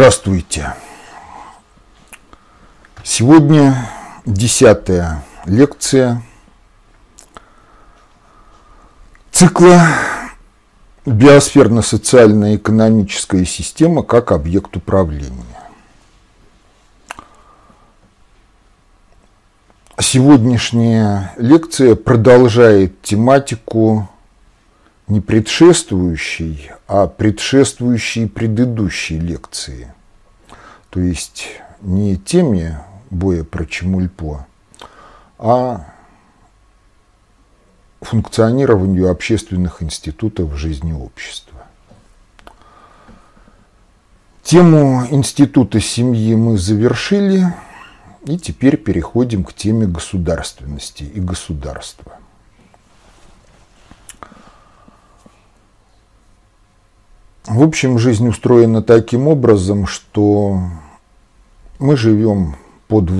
Здравствуйте. Сегодня десятая лекция цикла «Биосферно-социальная экономическая система как объект управления». Сегодняшняя лекция продолжает тематику не предшествующей, а предшествующей предыдущей лекции. То есть не теме боя про Чемульпо, а функционированию общественных институтов в жизни общества. Тему института семьи мы завершили, и теперь переходим к теме государственности и государства. В общем, жизнь устроена таким образом, что мы живем под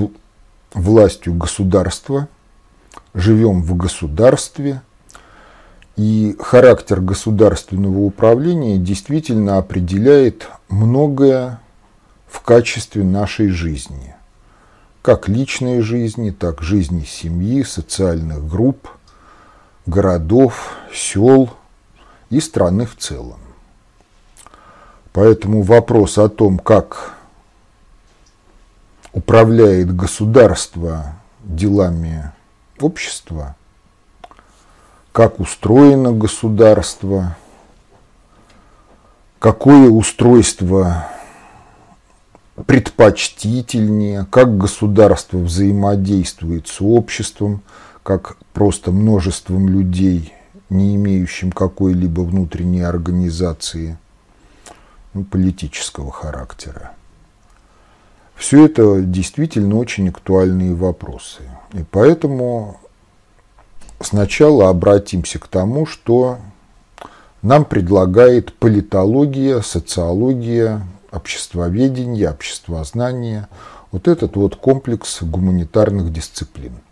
властью государства, живем в государстве, и характер государственного управления действительно определяет многое в качестве нашей жизни. Как личной жизни, так жизни семьи, социальных групп, городов, сел и страны в целом. Поэтому вопрос о том, как управляет государство делами общества, как устроено государство, какое устройство предпочтительнее, как государство взаимодействует с обществом, как просто множеством людей, не имеющим какой-либо внутренней организации – ну, политического характера. Все это действительно очень актуальные вопросы. И поэтому сначала обратимся к тому, что нам предлагает политология, социология, обществоведение, обществознание, вот этот вот комплекс гуманитарных дисциплин –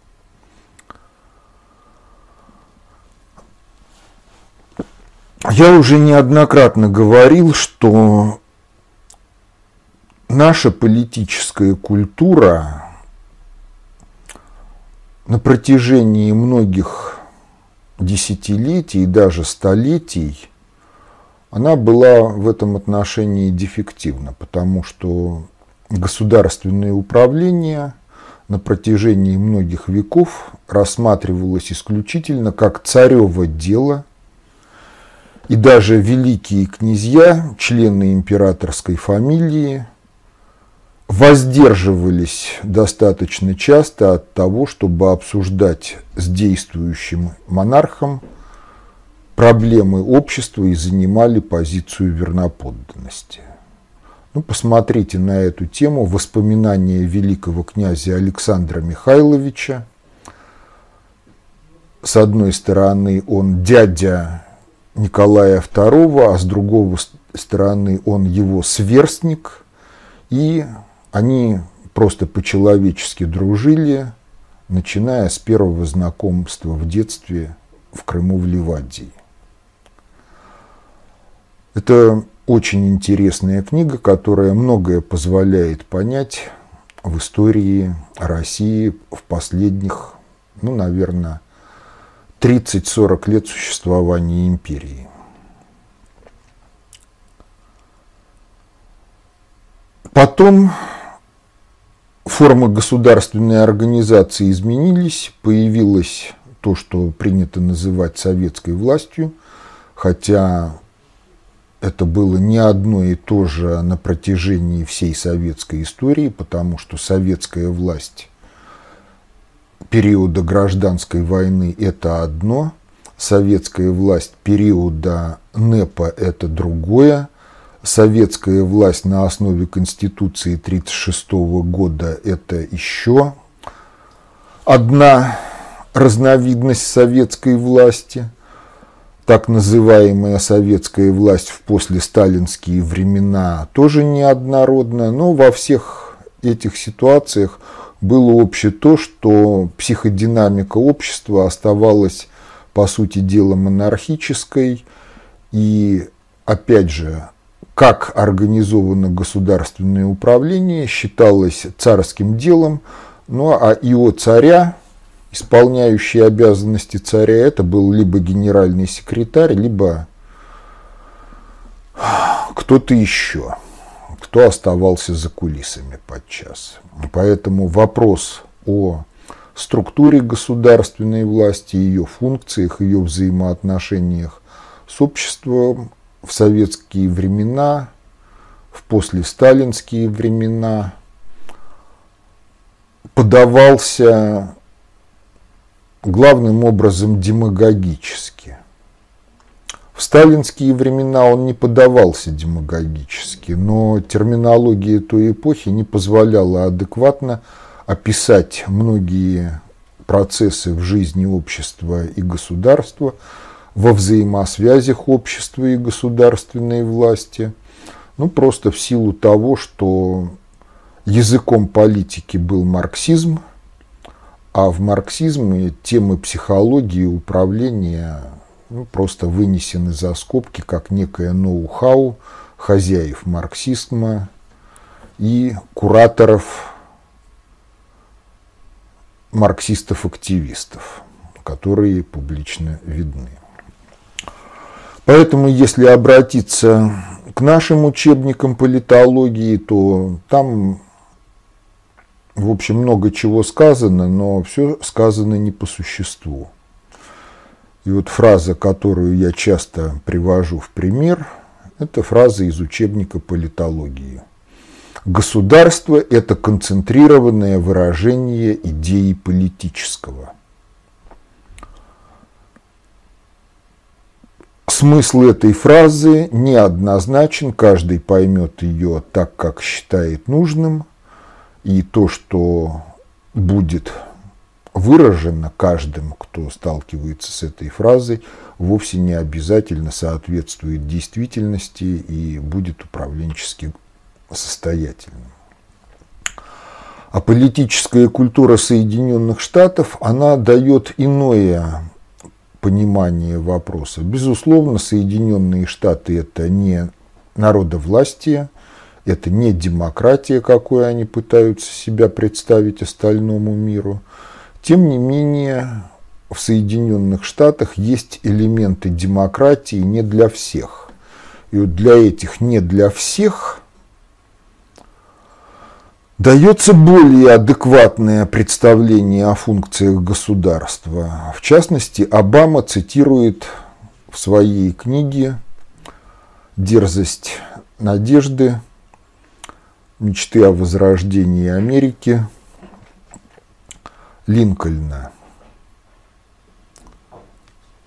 Я уже неоднократно говорил, что наша политическая культура на протяжении многих десятилетий и даже столетий она была в этом отношении дефективна, потому что государственное управление на протяжении многих веков рассматривалось исключительно как царево дело – и даже великие князья, члены императорской фамилии, воздерживались достаточно часто от того, чтобы обсуждать с действующим монархом проблемы общества и занимали позицию верноподданности. Ну, посмотрите на эту тему воспоминания великого князя Александра Михайловича. С одной стороны, он дядя Николая II, а с другой стороны он его сверстник, и они просто по-человечески дружили, начиная с первого знакомства в детстве в Крыму в Ливадии. Это очень интересная книга, которая многое позволяет понять в истории России в последних, ну, наверное, 30-40 лет существования империи. Потом формы государственной организации изменились, появилось то, что принято называть советской властью, хотя это было не одно и то же на протяжении всей советской истории, потому что советская власть периода гражданской войны это одно, советская власть периода НЭПа это другое, советская власть на основе Конституции 1936 года это еще одна разновидность советской власти, так называемая советская власть в послесталинские времена тоже неоднородная, но во всех этих ситуациях было общее то, что психодинамика общества оставалась, по сути дела, монархической. И, опять же, как организовано государственное управление, считалось царским делом, ну а его царя, исполняющий обязанности царя, это был либо генеральный секретарь, либо кто-то еще, кто оставался за кулисами подчас. Поэтому вопрос о структуре государственной власти, ее функциях, ее взаимоотношениях с обществом в советские времена, в послесталинские времена подавался главным образом демагогически. В сталинские времена он не подавался демагогически, но терминология той эпохи не позволяла адекватно описать многие процессы в жизни общества и государства, во взаимосвязях общества и государственной власти, ну просто в силу того, что языком политики был марксизм, а в марксизме темы психологии управления ну, просто вынесены за скобки как некое ноу-хау хозяев марксизма и кураторов марксистов-активистов, которые публично видны. Поэтому, если обратиться к нашим учебникам политологии, то там, в общем, много чего сказано, но все сказано не по существу. И вот фраза, которую я часто привожу в пример, это фраза из учебника политологии. Государство – это концентрированное выражение идеи политического. Смысл этой фразы неоднозначен, каждый поймет ее так, как считает нужным, и то, что будет выражено каждым, кто сталкивается с этой фразой, вовсе не обязательно соответствует действительности и будет управленчески состоятельным. А политическая культура Соединенных Штатов, она дает иное понимание вопроса. Безусловно, Соединенные Штаты это не народовластие, это не демократия, какой они пытаются себя представить остальному миру. Тем не менее, в Соединенных Штатах есть элементы демократии не для всех. И вот для этих не для всех дается более адекватное представление о функциях государства. В частности, Обама цитирует в своей книге «Дерзость надежды. Мечты о возрождении Америки» Линкольна.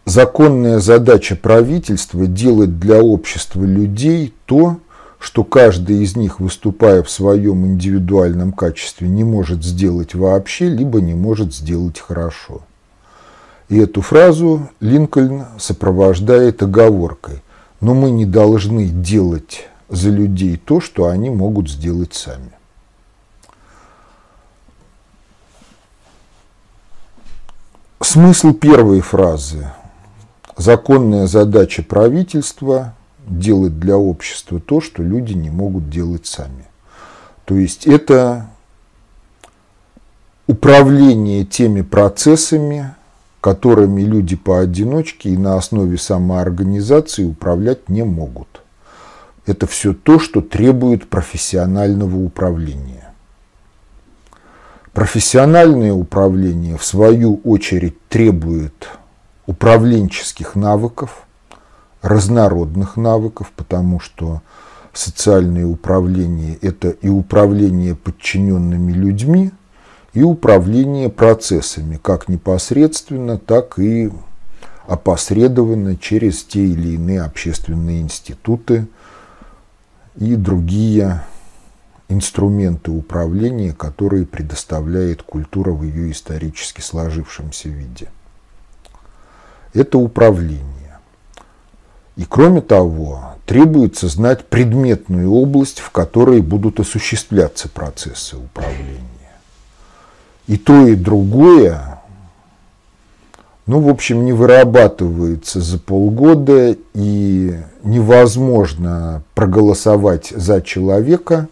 Законная задача правительства – делать для общества людей то, что каждый из них, выступая в своем индивидуальном качестве, не может сделать вообще, либо не может сделать хорошо. И эту фразу Линкольн сопровождает оговоркой «но мы не должны делать за людей то, что они могут сделать сами». Смысл первой фразы «Законная задача правительства делать для общества то, что люди не могут делать сами». То есть это управление теми процессами, которыми люди поодиночке и на основе самоорганизации управлять не могут. Это все то, что требует профессионального управления. Профессиональное управление, в свою очередь, требует управленческих навыков, разнородных навыков, потому что социальное управление – это и управление подчиненными людьми, и управление процессами, как непосредственно, так и опосредованно через те или иные общественные институты и другие инструменты управления, которые предоставляет культура в ее исторически сложившемся виде. Это управление. И кроме того, требуется знать предметную область, в которой будут осуществляться процессы управления. И то, и другое, ну, в общем, не вырабатывается за полгода, и невозможно проголосовать за человека,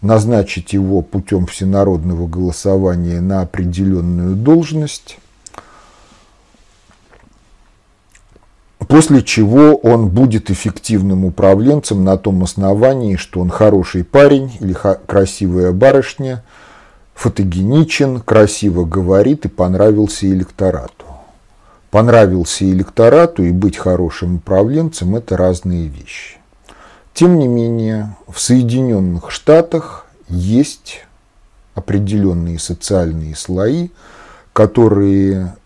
назначить его путем всенародного голосования на определенную должность, после чего он будет эффективным управленцем на том основании, что он хороший парень или красивая барышня, фотогеничен, красиво говорит и понравился электорату. Понравился электорату и быть хорошим управленцем – это разные вещи. Тем не менее, в Соединенных Штатах есть определенные социальные слои, которые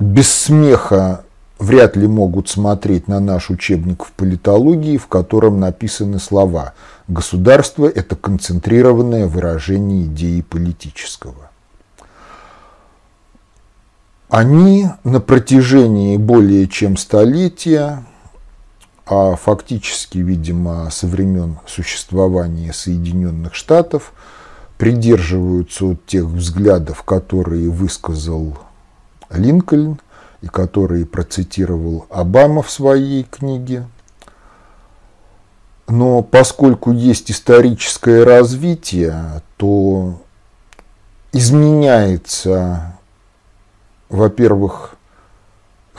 без смеха вряд ли могут смотреть на наш учебник в политологии, в котором написаны слова «государство – это концентрированное выражение идеи политического». Они на протяжении более чем столетия, а фактически, видимо, со времен существования Соединенных Штатов, придерживаются от тех взглядов, которые высказал Линкольн – и который процитировал Обама в своей книге. Но поскольку есть историческое развитие, то изменяется, во-первых,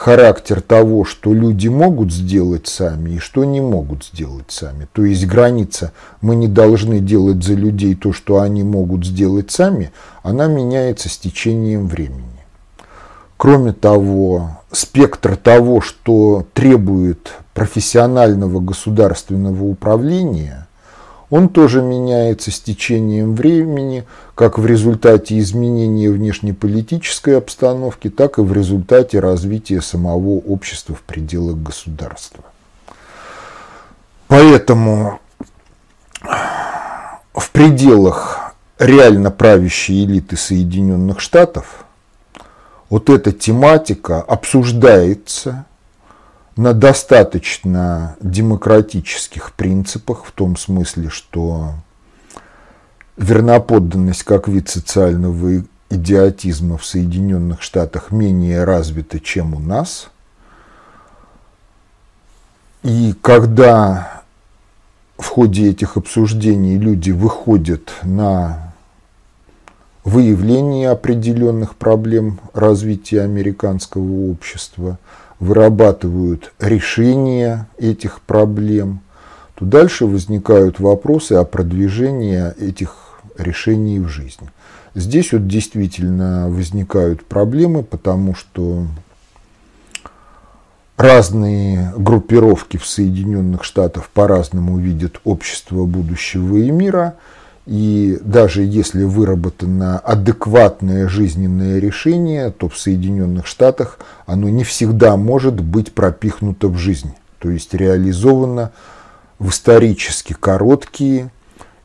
характер того, что люди могут сделать сами и что не могут сделать сами. То есть граница «мы не должны делать за людей то, что они могут сделать сами», она меняется с течением времени. Кроме того, спектр того, что требует профессионального государственного управления, он тоже меняется с течением времени, как в результате изменения внешнеполитической обстановки, так и в результате развития самого общества в пределах государства. Поэтому в пределах реально правящей элиты Соединенных Штатов – вот эта тематика обсуждается на достаточно демократических принципах, в том смысле, что верноподданность как вид социального идиотизма в Соединенных Штатах менее развита, чем у нас. И когда в ходе этих обсуждений люди выходят на выявление определенных проблем развития американского общества, вырабатывают решения этих проблем, то дальше возникают вопросы о продвижении этих решений в жизнь. Здесь вот действительно возникают проблемы, потому что разные группировки в Соединенных Штатах по-разному видят общество будущего и мира – и даже если выработано адекватное жизненное решение, то в Соединенных Штатах оно не всегда может быть пропихнуто в жизнь, то есть реализовано в исторически короткие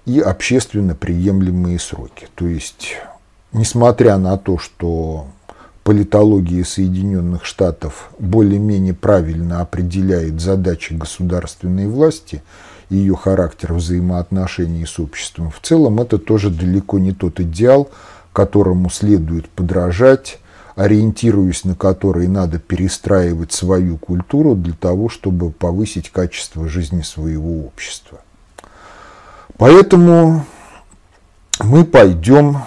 и общественно приемлемые сроки. То есть, несмотря на то, что политология Соединенных Штатов более-менее правильно определяет задачи государственной власти – ее характер взаимоотношений с обществом. В целом это тоже далеко не тот идеал, которому следует подражать, ориентируясь на который надо перестраивать свою культуру для того, чтобы повысить качество жизни своего общества. Поэтому мы пойдем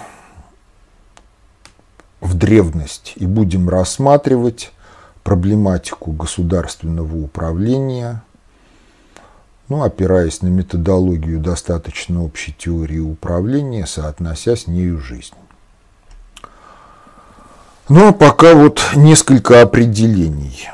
в древность и будем рассматривать проблематику государственного управления – ну, опираясь на методологию достаточно общей теории управления, соотнося с нею жизнь. Ну, а пока вот несколько определений.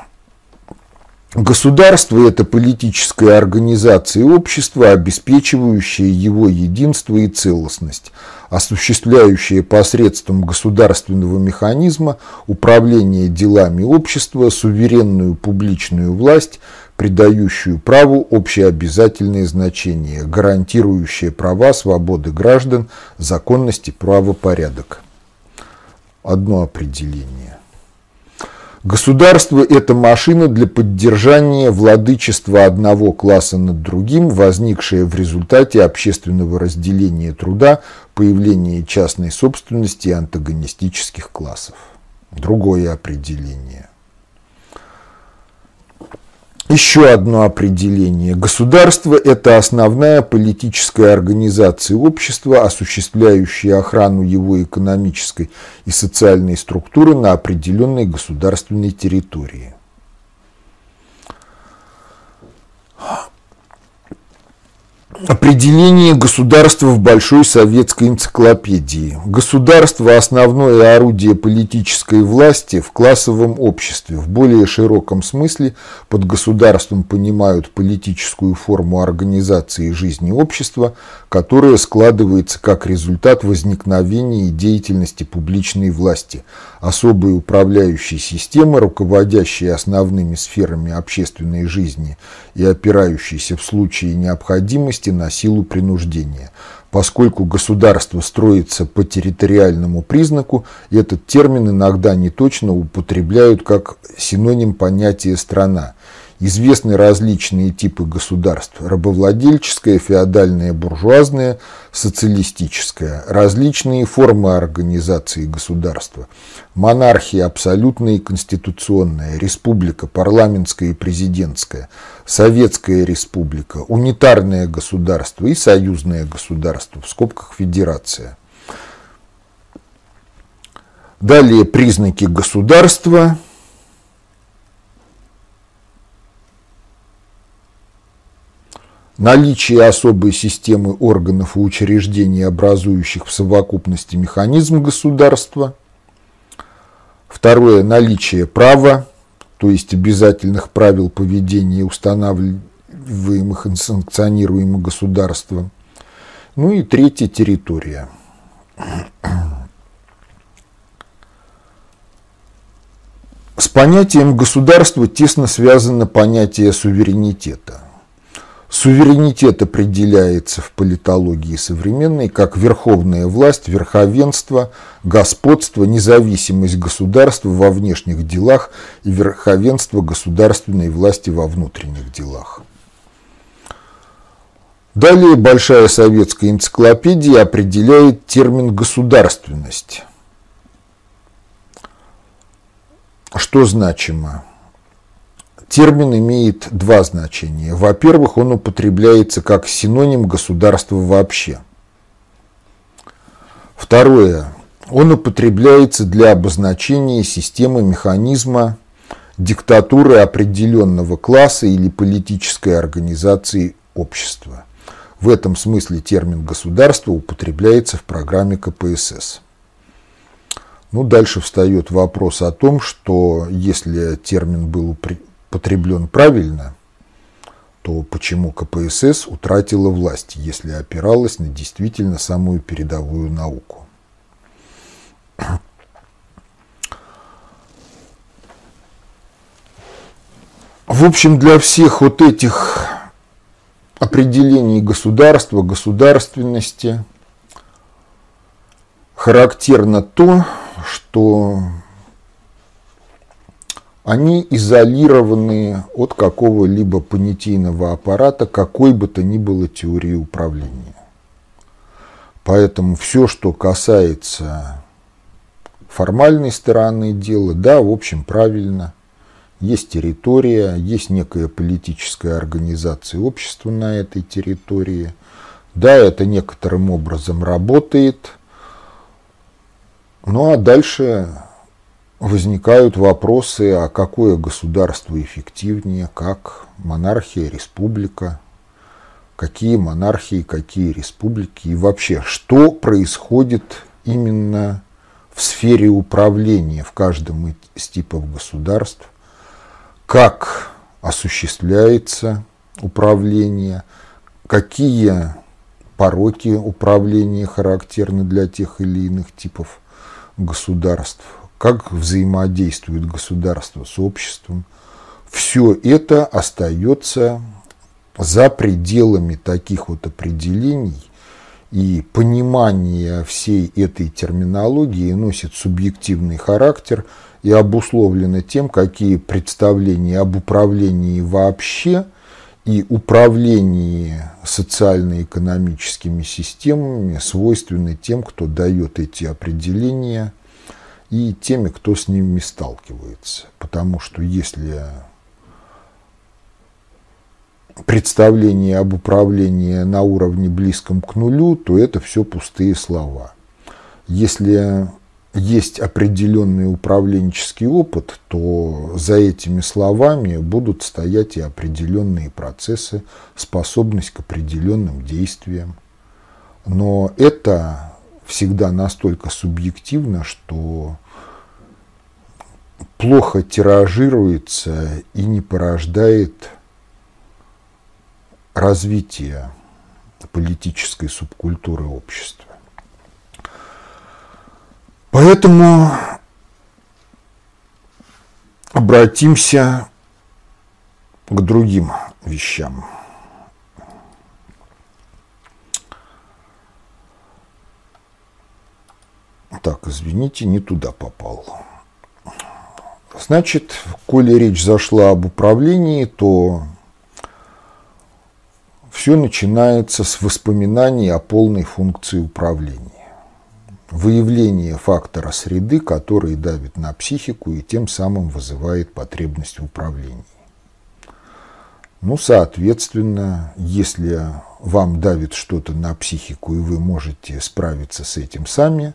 Государство – это политическая организация общества, обеспечивающая его единство и целостность, осуществляющая посредством государственного механизма управление делами общества, суверенную публичную власть, придающую праву общеобязательное значение, гарантирующее права, свободы граждан, законность правопорядок. Одно определение. Государство – это машина для поддержания владычества одного класса над другим, возникшая в результате общественного разделения труда, появления частной собственности и антагонистических классов. Другое определение. Еще одно определение. Государство – это основная политическая организация общества, осуществляющая охрану его экономической и социальной структуры на определенной государственной территории. Определение государства в Большой советской энциклопедии. Государство – основное орудие политической власти в классовом обществе. В более широком смысле под государством понимают политическую форму организации жизни общества, которая складывается как результат возникновения и деятельности публичной власти, особой управляющей системы, руководящей основными сферами общественной жизни и опирающейся в случае необходимости на силу принуждения. Поскольку государство строится по территориальному признаку, этот термин иногда неточно употребляют как синоним понятия «страна». Известны различные типы государств – рабовладельческое, феодальное, буржуазное, социалистическое, различные формы организации государства, монархия абсолютная и конституционная, республика, парламентская и президентская, советская республика, унитарное государство и союзное государство, в скобках федерация. Далее признаки государства – наличие особой системы органов и учреждений, образующих в совокупности механизм государства. Второе – наличие права, то есть обязательных правил поведения, устанавливаемых и санкционируемых государством. Ну и третье – территория. С понятием государства тесно связано понятие суверенитета – Суверенитет определяется в политологии современной как верховная власть, верховенство, господство, независимость государства во внешних делах и верховенство государственной власти во внутренних делах. Далее Большая советская энциклопедия определяет термин «государственность». Что значимо? Термин имеет два значения. Во-первых, он употребляется как синоним государства вообще. Второе. Он употребляется для обозначения системы механизма диктатуры определенного класса или политической организации общества. В этом смысле термин «государство» употребляется в программе КПСС. Ну, дальше встает вопрос о том, что если термин был потреблен правильно, то почему КПСС утратила власть, если опиралась на действительно самую передовую науку? В общем, для всех вот этих определений государства, государственности характерно то, что они изолированы от какого-либо понятийного аппарата, какой бы то ни было теории управления. Поэтому все, что касается формальной стороны дела, да, в общем, правильно. Есть территория, есть некая политическая организация общества на этой территории. Да, это некоторым образом работает. Ну а дальше возникают вопросы, а какое государство эффективнее, как монархия, республика, какие монархии, какие республики? И вообще, что происходит именно в сфере управления в каждом из типов государств, как осуществляется управление, какие пороки управления характерны для тех или иных типов государств как взаимодействует государство с обществом, все это остается за пределами таких вот определений, и понимание всей этой терминологии носит субъективный характер и обусловлено тем, какие представления об управлении вообще и управлении социально-экономическими системами свойственны тем, кто дает эти определения и теми, кто с ними сталкивается. Потому что если представление об управлении на уровне близком к нулю, то это все пустые слова. Если есть определенный управленческий опыт, то за этими словами будут стоять и определенные процессы, способность к определенным действиям. Но это всегда настолько субъективно, что плохо тиражируется и не порождает развития политической субкультуры общества. Поэтому обратимся к другим вещам. Так, извините, не туда попал. Значит, коли речь зашла об управлении, то все начинается с воспоминаний о полной функции управления. Выявление фактора среды, который давит на психику и тем самым вызывает потребность в управлении. Ну, соответственно, если вам давит что-то на психику, и вы можете справиться с этим сами,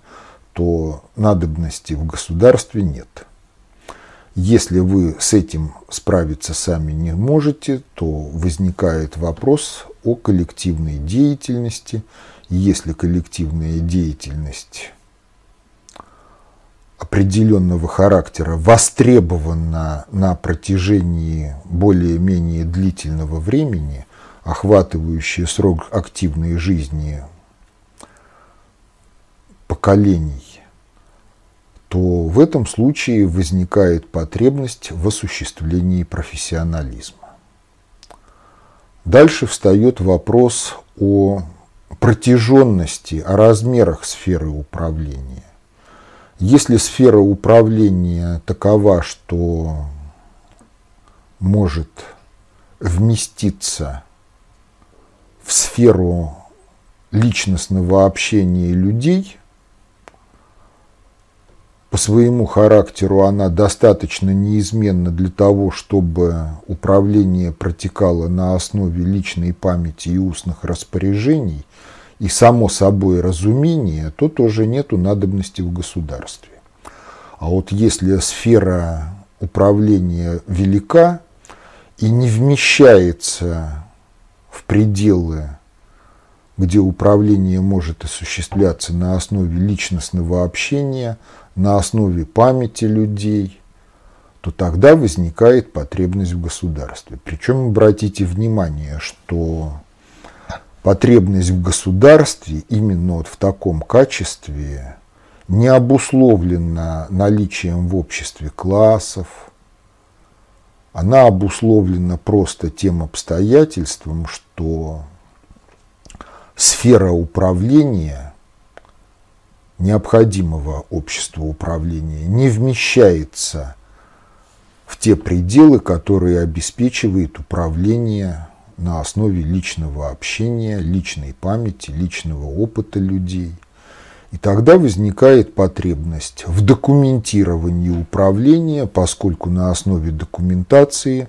то надобности в государстве нет. Если вы с этим справиться сами не можете, то возникает вопрос о коллективной деятельности. Если коллективная деятельность определенного характера востребована на протяжении более-менее длительного времени, охватывающая срок активной жизни поколений, то в этом случае возникает потребность в осуществлении профессионализма. Дальше встает вопрос о протяженности, о размерах сферы управления. Если сфера управления такова, что может вместиться в сферу личностного общения людей – по своему характеру она достаточно неизменна для того, чтобы управление протекало на основе личной памяти и устных распоряжений, и само собой разумения, то тоже нету надобности в государстве. А вот если сфера управления велика и не вмещается в пределы, где управление может осуществляться на основе личностного общения – на основе памяти людей, то тогда возникает потребность в государстве. Причем обратите внимание, что потребность в государстве именно вот в таком качестве не обусловлена наличием в обществе классов, она обусловлена просто тем обстоятельством, что сфера управления необходимого общества управления не вмещается в те пределы, которые обеспечивает управление на основе личного общения, личной памяти, личного опыта людей. И тогда возникает потребность в документировании управления, поскольку на основе документации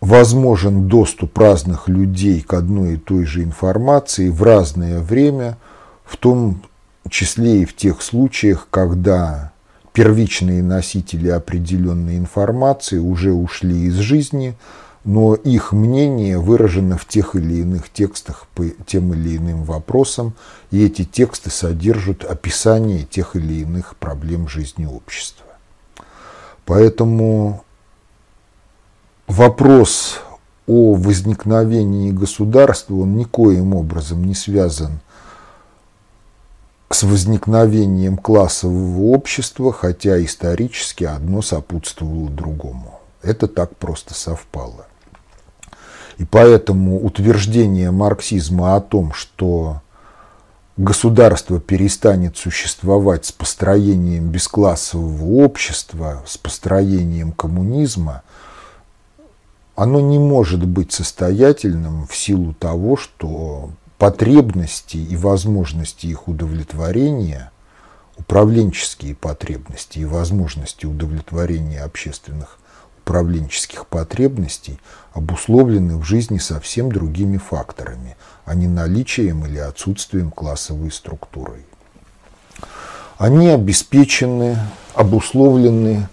возможен доступ разных людей к одной и той же информации в разное время, в том числе и в тех случаях, когда первичные носители определенной информации уже ушли из жизни, но их мнение выражено в тех или иных текстах по тем или иным вопросам, и эти тексты содержат описание тех или иных проблем жизни общества. Поэтому вопрос о возникновении государства, он никоим образом не связан с возникновением классового общества, хотя исторически одно сопутствовало другому. Это так просто совпало. И поэтому утверждение марксизма о том, что государство перестанет существовать с построением бесклассового общества, с построением коммунизма, оно не может быть состоятельным в силу того, что потребности и возможности их удовлетворения управленческие потребности и возможности удовлетворения общественных управленческих потребностей обусловлены в жизни совсем другими факторами, а не наличием или отсутствием классовой структуры. Они обеспечены, обусловлены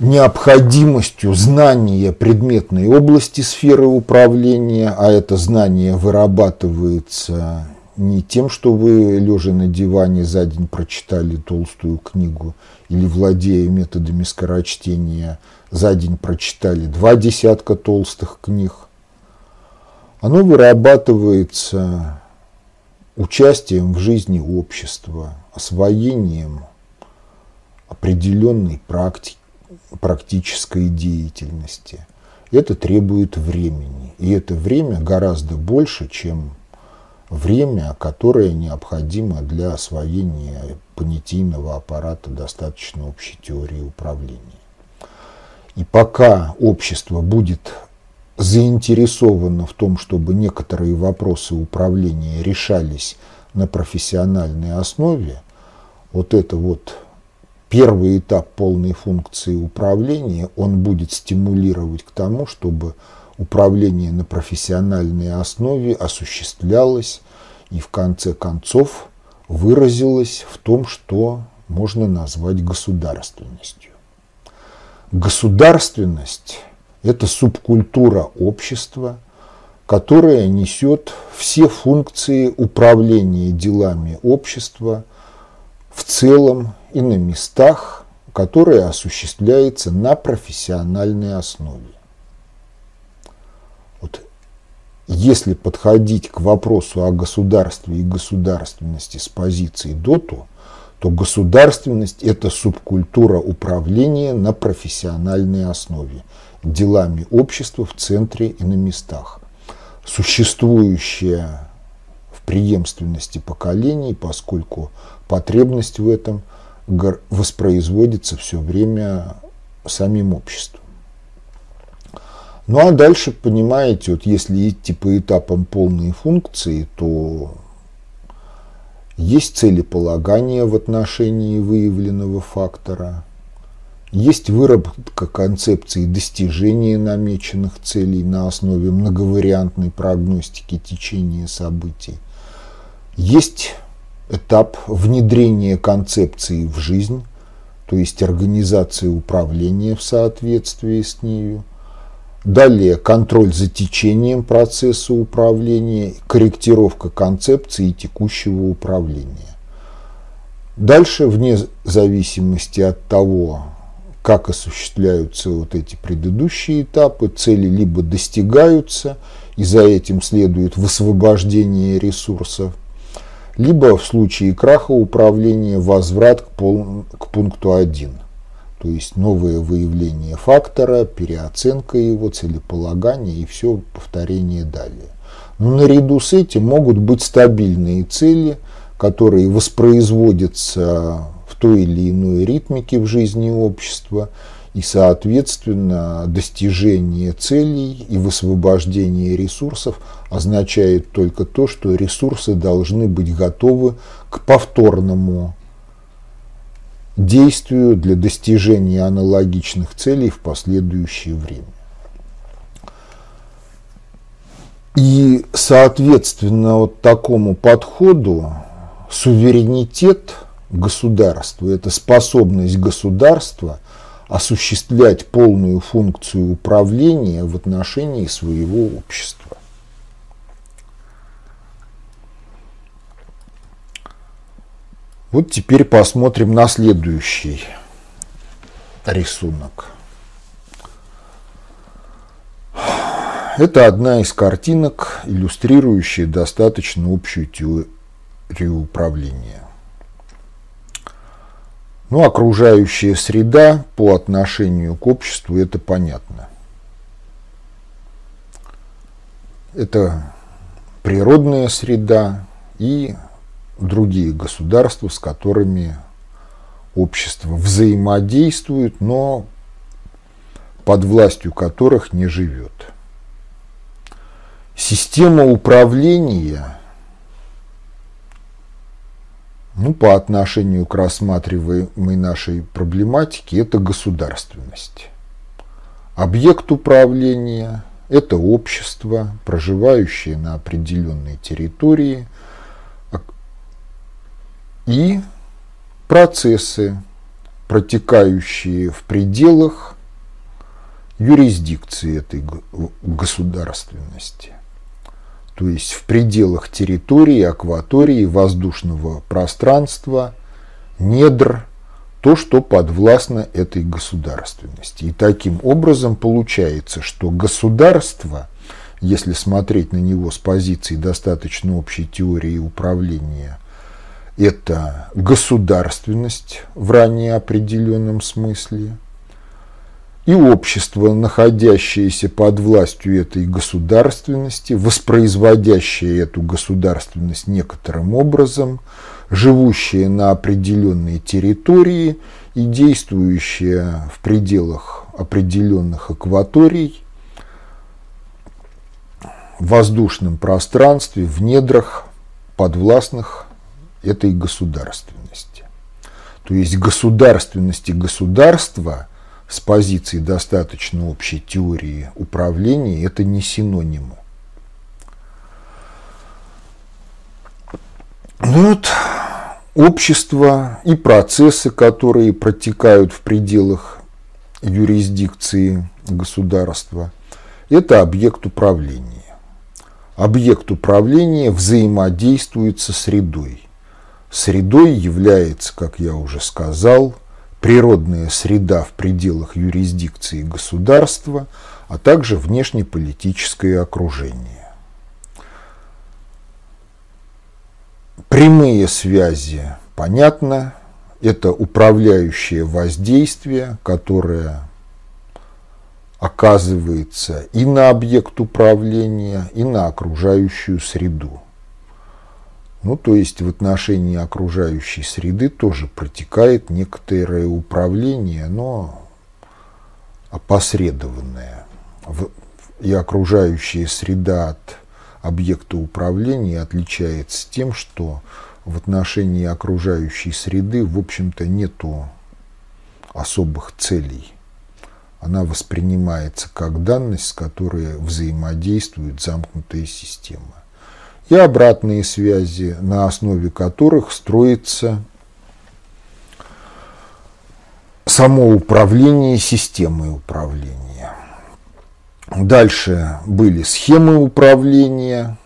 необходимостью знания предметной области сферы управления, а это знание вырабатывается не тем, что вы, лежа на диване, за день прочитали толстую книгу или, владея методами скорочтения, за день прочитали два десятка толстых книг. Оно вырабатывается участием в жизни общества, освоением определенной практики, практической деятельности. Это требует времени. И это время гораздо больше, чем время, которое необходимо для освоения понятийного аппарата достаточно общей теории управления. И пока общество будет заинтересовано в том, чтобы некоторые вопросы управления решались на профессиональной основе, вот это вот первый этап полной функции управления, он будет стимулировать к тому, чтобы управление на профессиональной основе осуществлялось и в конце концов выразилось в том, что можно назвать государственностью. Государственность – это субкультура общества, которая несет все функции управления делами общества в целом и на местах, которые осуществляется на профессиональной основе. Если подходить к вопросу о государстве и государственности с позиции ДОТу, то государственность – это субкультура управления на профессиональной основе, делами общества в центре и на местах, существующая в преемственности поколений, поскольку потребность в этом воспроизводится все время самим обществом. Ну а дальше, понимаете, вот если идти по этапам полной функции, то есть целеполагание в отношении выявленного фактора, есть выработка концепции достижения намеченных целей на основе многовариантной прогностики течения событий, есть этап внедрения концепции в жизнь, то есть организация управления в соответствии с нею, Далее контроль за течением процесса управления, корректировка концепции текущего управления. Дальше, вне зависимости от того, как осуществляются вот эти предыдущие этапы, цели либо достигаются, и за этим следует высвобождение ресурсов, либо в случае краха управления возврат к, пол, к пункту 1 то есть новое выявление фактора, переоценка его, целеполагание и все повторение далее. Но наряду с этим могут быть стабильные цели, которые воспроизводятся в той или иной ритмике в жизни общества, и, соответственно, достижение целей и высвобождение ресурсов означает только то, что ресурсы должны быть готовы к повторному действию для достижения аналогичных целей в последующее время. И, соответственно, вот такому подходу суверенитет государства – это способность государства осуществлять полную функцию управления в отношении своего общества. Вот теперь посмотрим на следующий рисунок. Это одна из картинок, иллюстрирующая достаточно общую теорию управления. Ну, окружающая среда по отношению к обществу, это понятно. Это природная среда и другие государства, с которыми общество взаимодействует, но под властью которых не живет. Система управления ну, по отношению к рассматриваемой нашей проблематике, это государственность. Объект управления – это общество, проживающее на определенной территории, и процессы, протекающие в пределах юрисдикции этой государственности то есть в пределах территории, акватории, воздушного пространства, недр, то, что подвластно этой государственности. И таким образом получается, что государство, если смотреть на него с позиции достаточно общей теории управления, это государственность в ранее определенном смысле – и общество, находящееся под властью этой государственности, воспроизводящее эту государственность некоторым образом, живущее на определенной территории и действующее в пределах определенных акваторий, в воздушном пространстве, в недрах подвластных этой государственности. То есть государственность и государство – с позиции достаточно общей теории управления это не синонимы. Ну вот общество и процессы, которые протекают в пределах юрисдикции государства, это объект управления. Объект управления взаимодействует со средой. Средой является, как я уже сказал, природная среда в пределах юрисдикции государства, а также внешнеполитическое окружение. Прямые связи, понятно, это управляющее воздействие, которое оказывается и на объект управления, и на окружающую среду. Ну, то есть в отношении окружающей среды тоже протекает некоторое управление, но опосредованное. И окружающая среда от объекта управления отличается тем, что в отношении окружающей среды, в общем-то, нету особых целей. Она воспринимается как данность, с которой взаимодействует замкнутая система и обратные связи, на основе которых строится само управление системой управления. Дальше были схемы управления,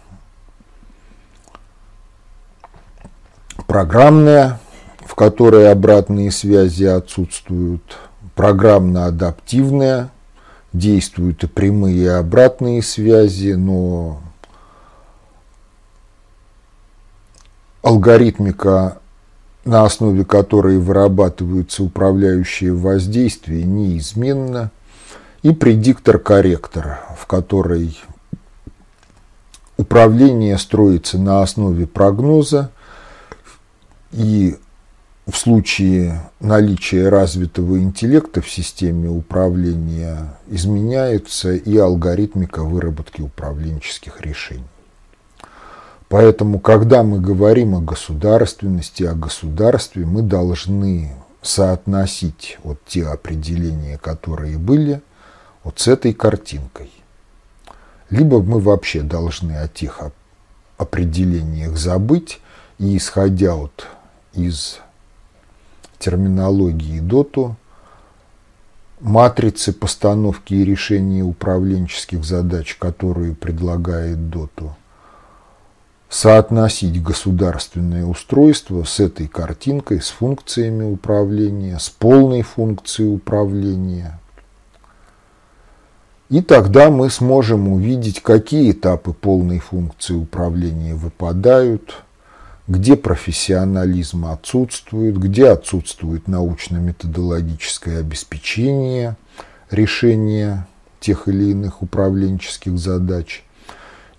программная, в которой обратные связи отсутствуют, программно-адаптивная, действуют и прямые и обратные связи, но алгоритмика, на основе которой вырабатываются управляющие воздействия, неизменна, и предиктор-корректор, в которой управление строится на основе прогноза, и в случае наличия развитого интеллекта в системе управления изменяется и алгоритмика выработки управленческих решений. Поэтому, когда мы говорим о государственности, о государстве, мы должны соотносить вот те определения, которые были, вот с этой картинкой. Либо мы вообще должны о тех определениях забыть и, исходя вот из терминологии ДОТу, матрицы постановки и решения управленческих задач, которые предлагает ДОТу, соотносить государственное устройство с этой картинкой, с функциями управления, с полной функцией управления. И тогда мы сможем увидеть, какие этапы полной функции управления выпадают, где профессионализм отсутствует, где отсутствует научно-методологическое обеспечение решения тех или иных управленческих задач.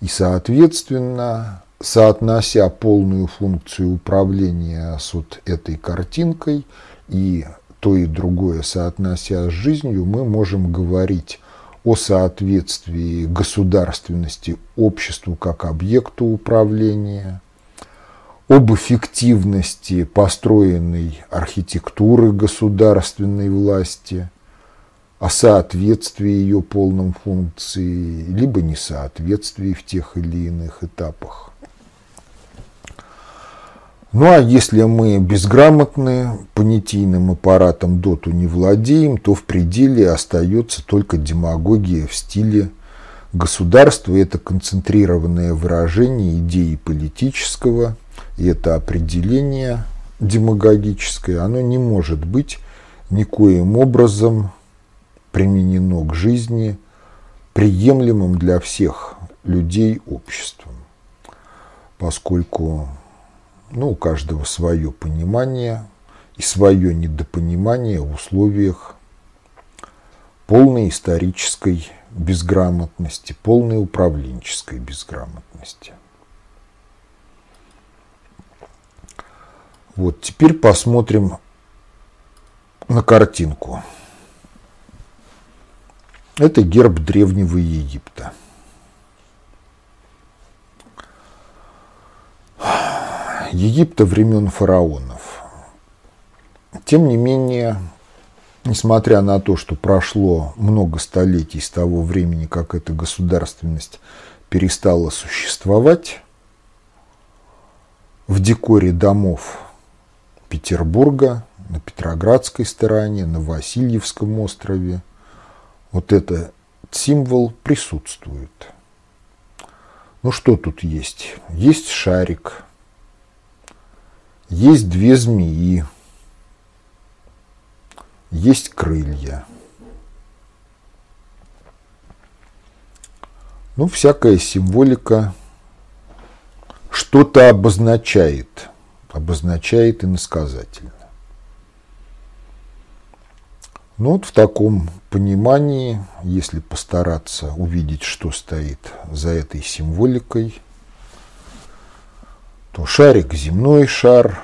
И, соответственно, соотнося полную функцию управления с вот этой картинкой и то и другое соотнося с жизнью, мы можем говорить о соответствии государственности обществу как объекту управления, об эффективности построенной архитектуры государственной власти, о соответствии ее полным функции, либо несоответствии в тех или иных этапах. Ну а если мы безграмотны, понятийным аппаратом доту не владеем, то в пределе остается только демагогия в стиле государства. Это концентрированное выражение идеи политического, и это определение демагогическое, оно не может быть никоим образом применено к жизни, приемлемым для всех людей обществом, поскольку ну, у каждого свое понимание и свое недопонимание в условиях полной исторической безграмотности, полной управленческой безграмотности. Вот теперь посмотрим на картинку. Это герб Древнего Египта. Египта времен фараонов. Тем не менее, несмотря на то, что прошло много столетий с того времени, как эта государственность перестала существовать, в декоре домов Петербурга, на Петроградской стороне, на Васильевском острове, вот этот символ присутствует. Ну что тут есть? Есть шарик, есть две змеи, есть крылья. Ну, всякая символика что-то обозначает, обозначает иносказательно. Ну вот в таком понимании, если постараться увидеть, что стоит за этой символикой, то шарик земной шар,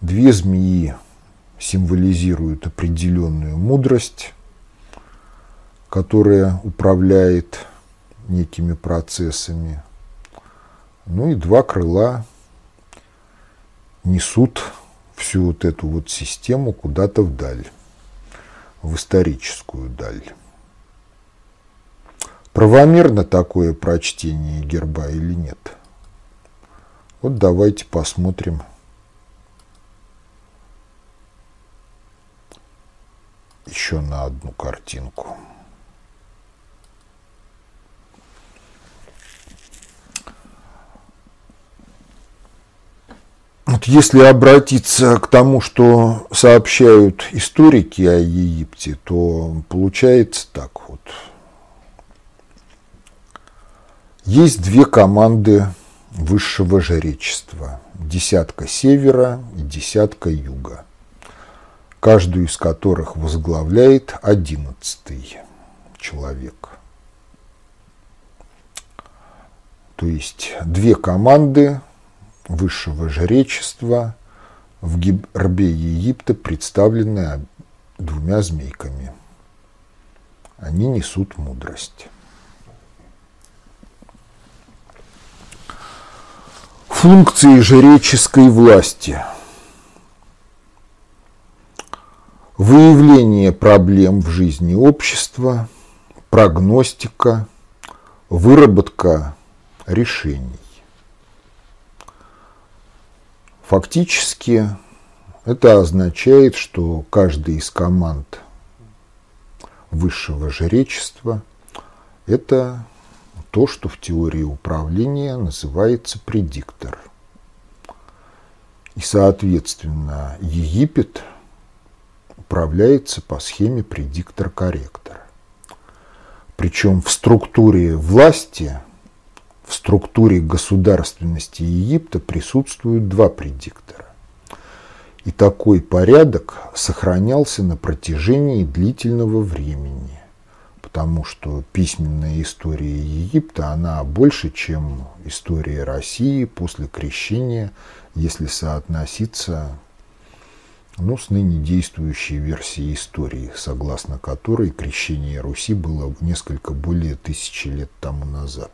две змеи символизируют определенную мудрость, которая управляет некими процессами. Ну и два крыла несут всю вот эту вот систему куда-то вдаль, в историческую даль. Правомерно такое прочтение герба или нет? Вот давайте посмотрим. Еще на одну картинку. Вот если обратиться к тому, что сообщают историки о Египте, то получается так вот. Есть две команды высшего жречества, десятка севера и десятка юга, каждую из которых возглавляет одиннадцатый человек. То есть две команды высшего жречества в гербе Египта представлены двумя змейками. Они несут мудрость. Функции жреческой власти. Выявление проблем в жизни общества, прогностика, выработка решений. Фактически это означает, что каждая из команд высшего жречества – это то, что в теории управления называется предиктор. И, соответственно, Египет управляется по схеме предиктор-корректор. Причем в структуре власти, в структуре государственности Египта присутствуют два предиктора. И такой порядок сохранялся на протяжении длительного времени потому что письменная история Египта, она больше, чем история России после крещения, если соотноситься ну, с ныне действующей версией истории, согласно которой крещение Руси было несколько более тысячи лет тому назад.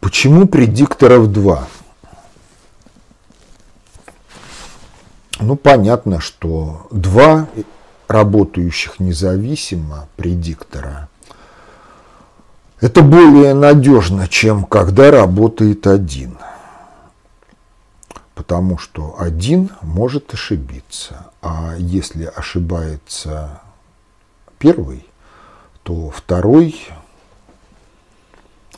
Почему предикторов два? Ну, понятно, что два работающих независимо предиктора – это более надежно, чем когда работает один. Потому что один может ошибиться, а если ошибается первый, то второй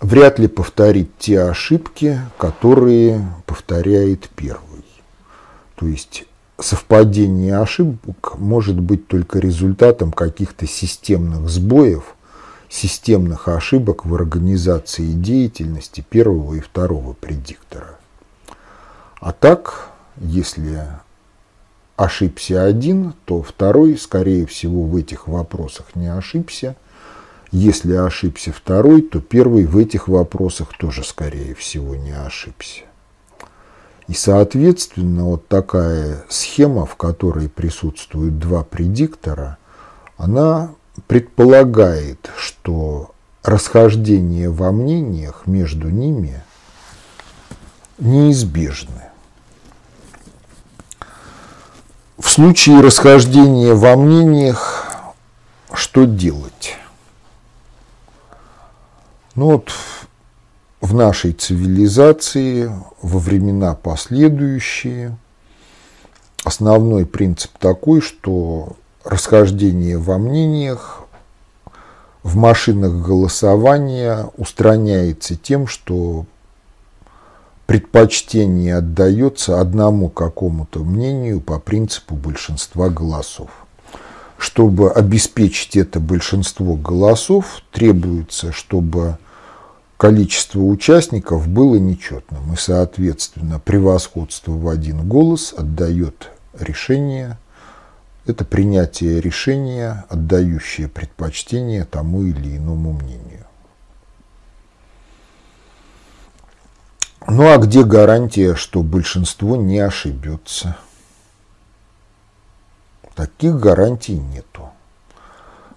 вряд ли повторит те ошибки, которые повторяет первый. То есть совпадение ошибок может быть только результатом каких-то системных сбоев, системных ошибок в организации деятельности первого и второго предиктора. А так, если ошибся один, то второй, скорее всего, в этих вопросах не ошибся. Если ошибся второй, то первый в этих вопросах тоже, скорее всего, не ошибся. И, соответственно, вот такая схема, в которой присутствуют два предиктора, она предполагает, что расхождение во мнениях между ними неизбежны. В случае расхождения во мнениях что делать? Ну вот в нашей цивилизации во времена последующие основной принцип такой, что расхождение во мнениях в машинах голосования устраняется тем, что предпочтение отдается одному какому-то мнению по принципу большинства голосов. Чтобы обеспечить это большинство голосов, требуется, чтобы количество участников было нечетным, и, соответственно, превосходство в один голос отдает решение, это принятие решения, отдающее предпочтение тому или иному мнению. Ну а где гарантия, что большинство не ошибется? Таких гарантий нету.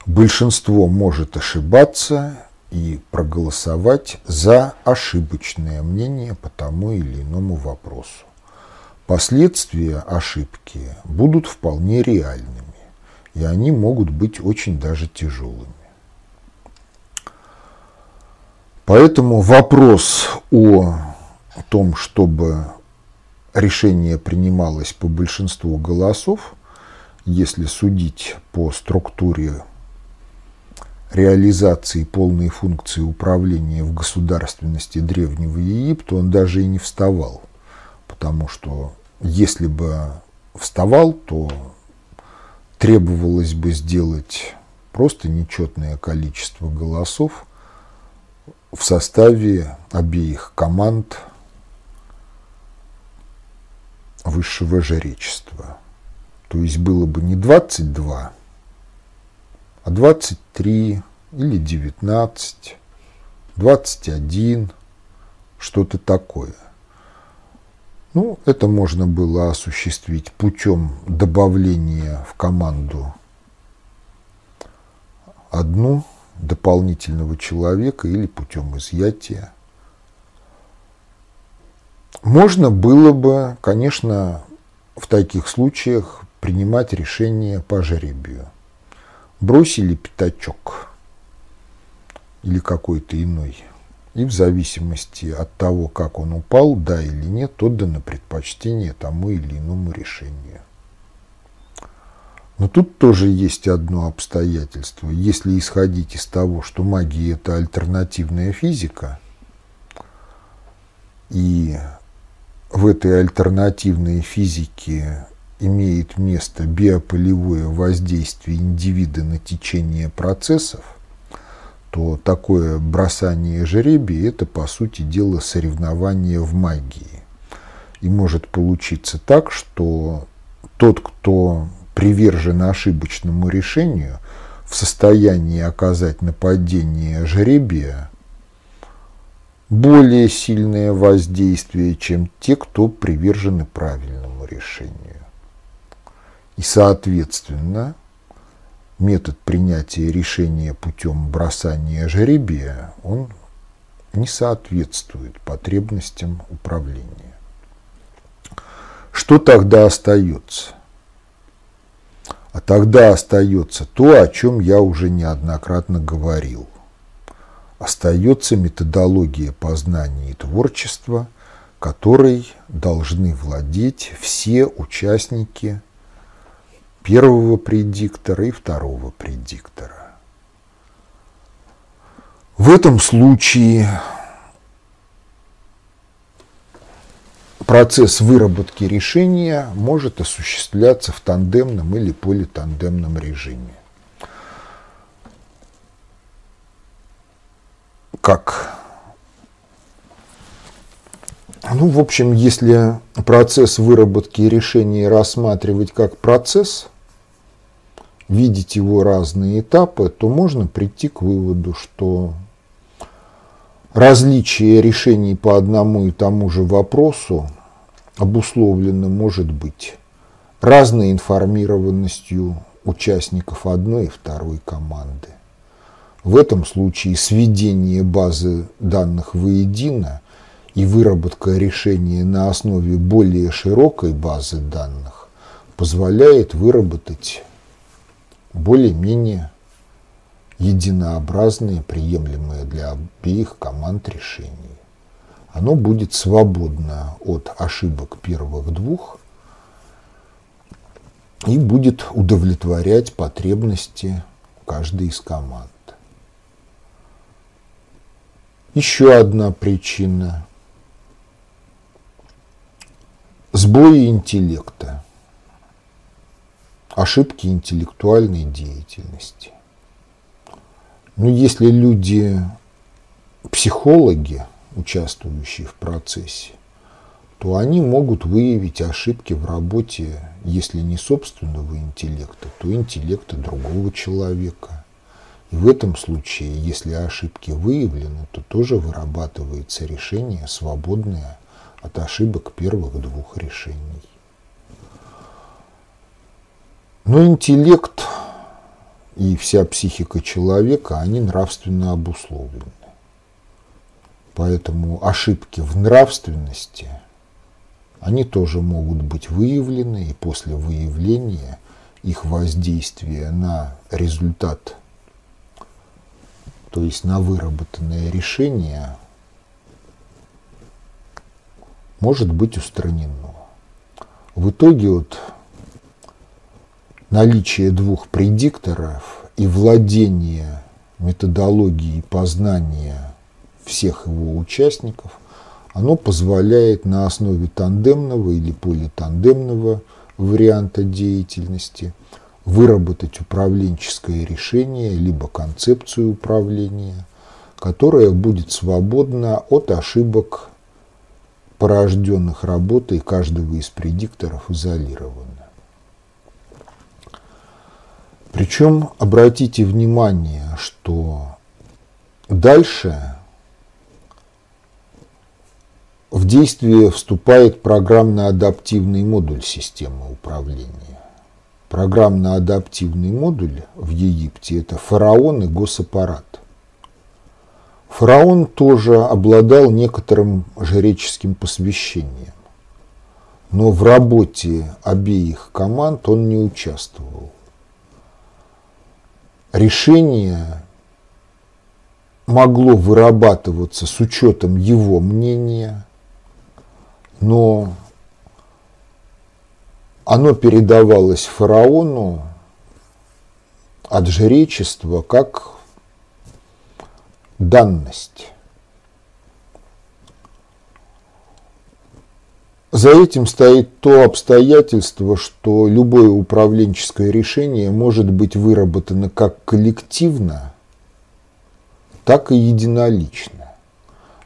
Большинство может ошибаться, и проголосовать за ошибочное мнение по тому или иному вопросу. Последствия ошибки будут вполне реальными, и они могут быть очень даже тяжелыми. Поэтому вопрос о том, чтобы решение принималось по большинству голосов, если судить по структуре реализации полной функции управления в государственности Древнего Египта он даже и не вставал. Потому что если бы вставал, то требовалось бы сделать просто нечетное количество голосов в составе обеих команд высшего жречества. То есть было бы не 22, а 23 или 19, 21, что-то такое. Ну, это можно было осуществить путем добавления в команду одну дополнительного человека или путем изъятия. Можно было бы, конечно, в таких случаях принимать решение по жребию – бросили пятачок или какой-то иной. И в зависимости от того, как он упал, да или нет, отдано предпочтение тому или иному решению. Но тут тоже есть одно обстоятельство. Если исходить из того, что магия – это альтернативная физика, и в этой альтернативной физике имеет место биополевое воздействие индивида на течение процессов, то такое бросание жребия – это, по сути дела, соревнование в магии. И может получиться так, что тот, кто привержен ошибочному решению, в состоянии оказать нападение жребия более сильное воздействие, чем те, кто привержены правильному решению. И, соответственно, метод принятия решения путем бросания жребия, он не соответствует потребностям управления. Что тогда остается? А тогда остается то, о чем я уже неоднократно говорил. Остается методология познания и творчества, которой должны владеть все участники первого предиктора и второго предиктора. В этом случае процесс выработки решения может осуществляться в тандемном или политандемном режиме. Как? Ну, в общем, если процесс выработки решения рассматривать как процесс, видеть его разные этапы, то можно прийти к выводу, что различие решений по одному и тому же вопросу обусловлено может быть разной информированностью участников одной и второй команды. В этом случае сведение базы данных воедино и выработка решения на основе более широкой базы данных позволяет выработать более-менее единообразные, приемлемые для обеих команд решения. Оно будет свободно от ошибок первых двух и будет удовлетворять потребности каждой из команд. Еще одна причина – сбои интеллекта, ошибки интеллектуальной деятельности. Но если люди, психологи, участвующие в процессе, то они могут выявить ошибки в работе, если не собственного интеллекта, то интеллекта другого человека. И в этом случае, если ошибки выявлены, то тоже вырабатывается решение, свободное от ошибок первых двух решений. Но интеллект и вся психика человека, они нравственно обусловлены. Поэтому ошибки в нравственности, они тоже могут быть выявлены, и после выявления их воздействия на результат, то есть на выработанное решение, может быть устранено. В итоге вот наличие двух предикторов и владение методологией познания всех его участников, оно позволяет на основе тандемного или политандемного варианта деятельности выработать управленческое решение, либо концепцию управления, которая будет свободна от ошибок, порожденных работой каждого из предикторов изолированно. Причем обратите внимание, что дальше в действие вступает программно-адаптивный модуль системы управления. Программно-адаптивный модуль в Египте – это фараон и госаппарат. Фараон тоже обладал некоторым жреческим посвящением, но в работе обеих команд он не участвовал решение могло вырабатываться с учетом его мнения, но оно передавалось фараону от жречества как данность. За этим стоит то обстоятельство, что любое управленческое решение может быть выработано как коллективно, так и единолично.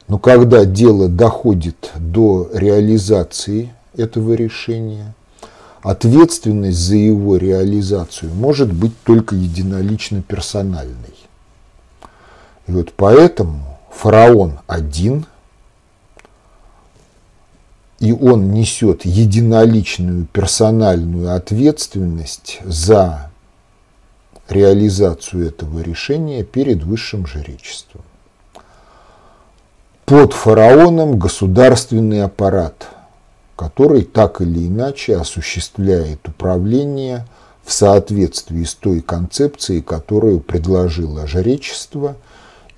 Но когда дело доходит до реализации этого решения, ответственность за его реализацию может быть только единолично персональной. И вот поэтому фараон один – и он несет единоличную персональную ответственность за реализацию этого решения перед высшим жречеством. под фараоном государственный аппарат, который так или иначе осуществляет управление в соответствии с той концепцией, которую предложило жречество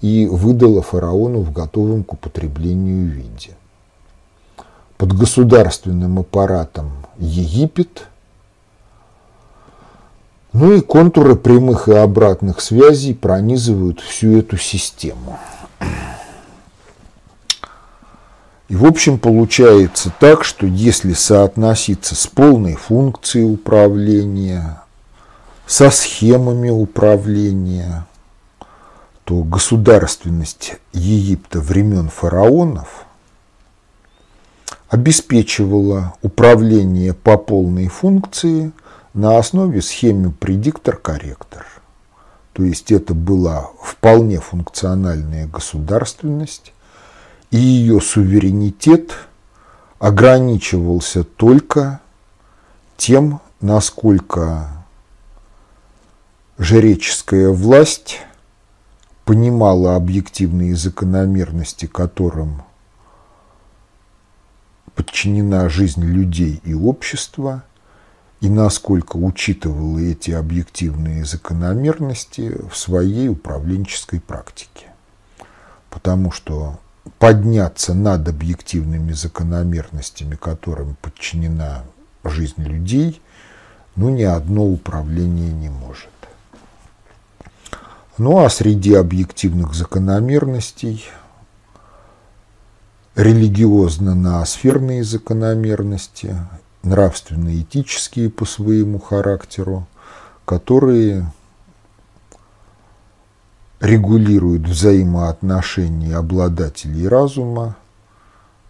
и выдало фараону в готовом к употреблению виде. Под государственным аппаратом Египет, ну и контуры прямых и обратных связей пронизывают всю эту систему. И в общем получается так, что если соотноситься с полной функцией управления, со схемами управления, то государственность Египта времен фараонов обеспечивала управление по полной функции на основе схемы предиктор-корректор. То есть это была вполне функциональная государственность, и ее суверенитет ограничивался только тем, насколько жреческая власть понимала объективные закономерности, которым подчинена жизнь людей и общества, и насколько учитывала эти объективные закономерности в своей управленческой практике. Потому что подняться над объективными закономерностями, которым подчинена жизнь людей, ну, ни одно управление не может. Ну, а среди объективных закономерностей религиозно-ноосферные закономерности, нравственно-этические по своему характеру, которые регулирует взаимоотношения обладателей разума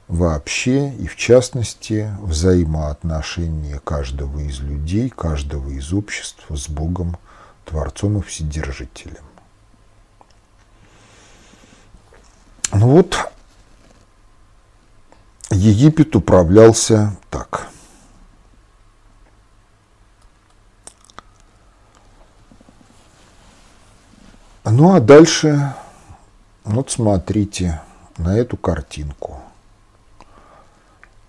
вообще и в частности взаимоотношения каждого из людей, каждого из обществ с Богом, Творцом и Вседержителем. Ну вот, Египет управлялся так – Ну а дальше, вот смотрите на эту картинку.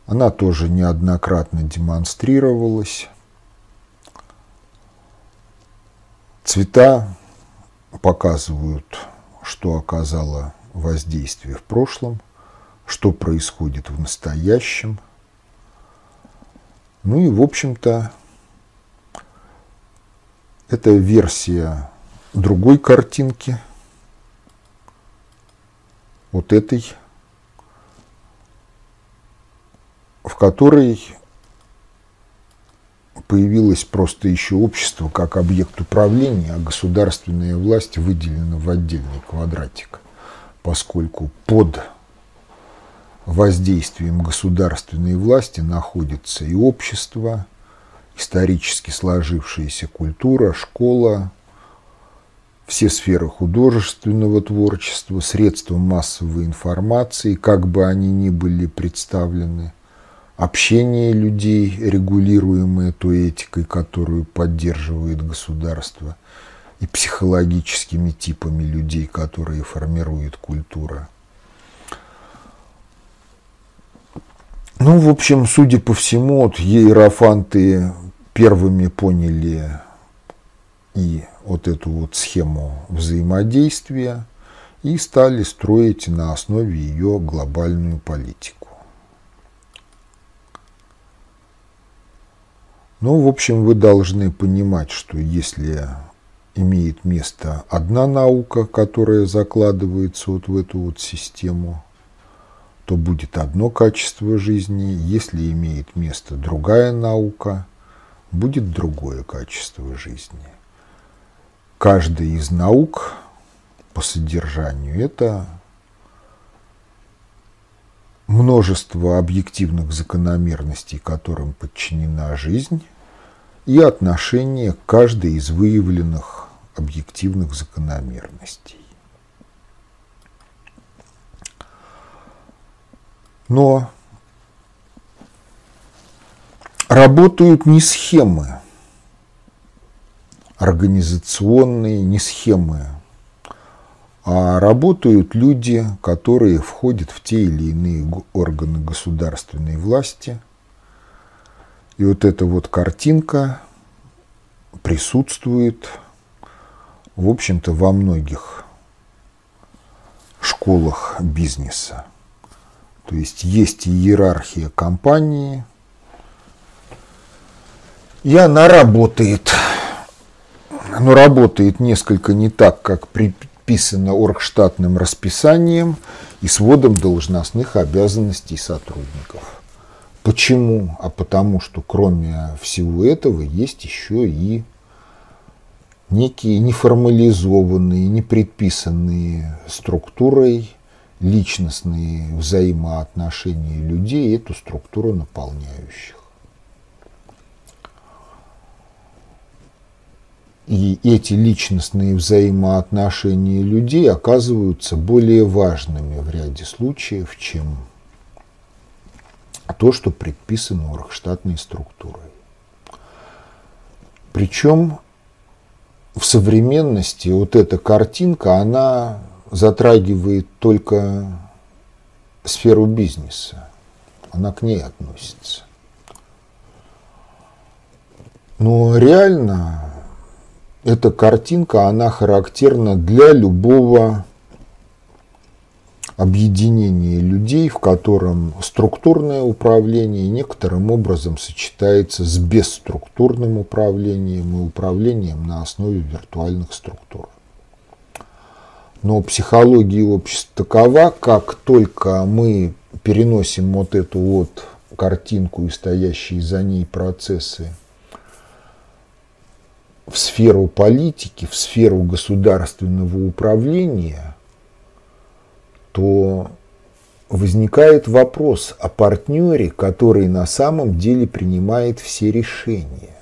Она тоже неоднократно демонстрировалась. Цвета показывают, что оказало воздействие в прошлом, что происходит в настоящем. Ну и, в общем-то, эта версия другой картинки, вот этой, в которой появилось просто еще общество как объект управления, а государственная власть выделена в отдельный квадратик, поскольку под воздействием государственной власти находится и общество, исторически сложившаяся культура, школа, все сферы художественного творчества, средства массовой информации, как бы они ни были представлены, общение людей, регулируемое той этикой, которую поддерживает государство, и психологическими типами людей, которые формирует культура. Ну, в общем, судя по всему, вот иерофанты первыми поняли и вот эту вот схему взаимодействия и стали строить на основе ее глобальную политику. Ну, в общем, вы должны понимать, что если имеет место одна наука, которая закладывается вот в эту вот систему, то будет одно качество жизни. Если имеет место другая наука, будет другое качество жизни каждая из наук по содержанию это множество объективных закономерностей, которым подчинена жизнь, и отношение к каждой из выявленных объективных закономерностей. Но работают не схемы, организационные, не схемы, а работают люди, которые входят в те или иные органы государственной власти. И вот эта вот картинка присутствует, в общем-то, во многих школах бизнеса. То есть есть иерархия компании, и она работает. Но работает несколько не так, как предписано оргштатным расписанием и сводом должностных обязанностей сотрудников. Почему? А потому что кроме всего этого есть еще и некие неформализованные, непредписанные структурой личностные взаимоотношения людей, эту структуру наполняющих. И эти личностные взаимоотношения людей оказываются более важными в ряде случаев, чем то, что предписано оргштатной структурой. Причем в современности вот эта картинка, она затрагивает только сферу бизнеса. Она к ней относится. Но реально эта картинка, она характерна для любого объединения людей, в котором структурное управление некоторым образом сочетается с бесструктурным управлением и управлением на основе виртуальных структур. Но психология общества такова, как только мы переносим вот эту вот картинку и стоящие за ней процессы в сферу политики, в сферу государственного управления, то возникает вопрос о партнере, который на самом деле принимает все решения.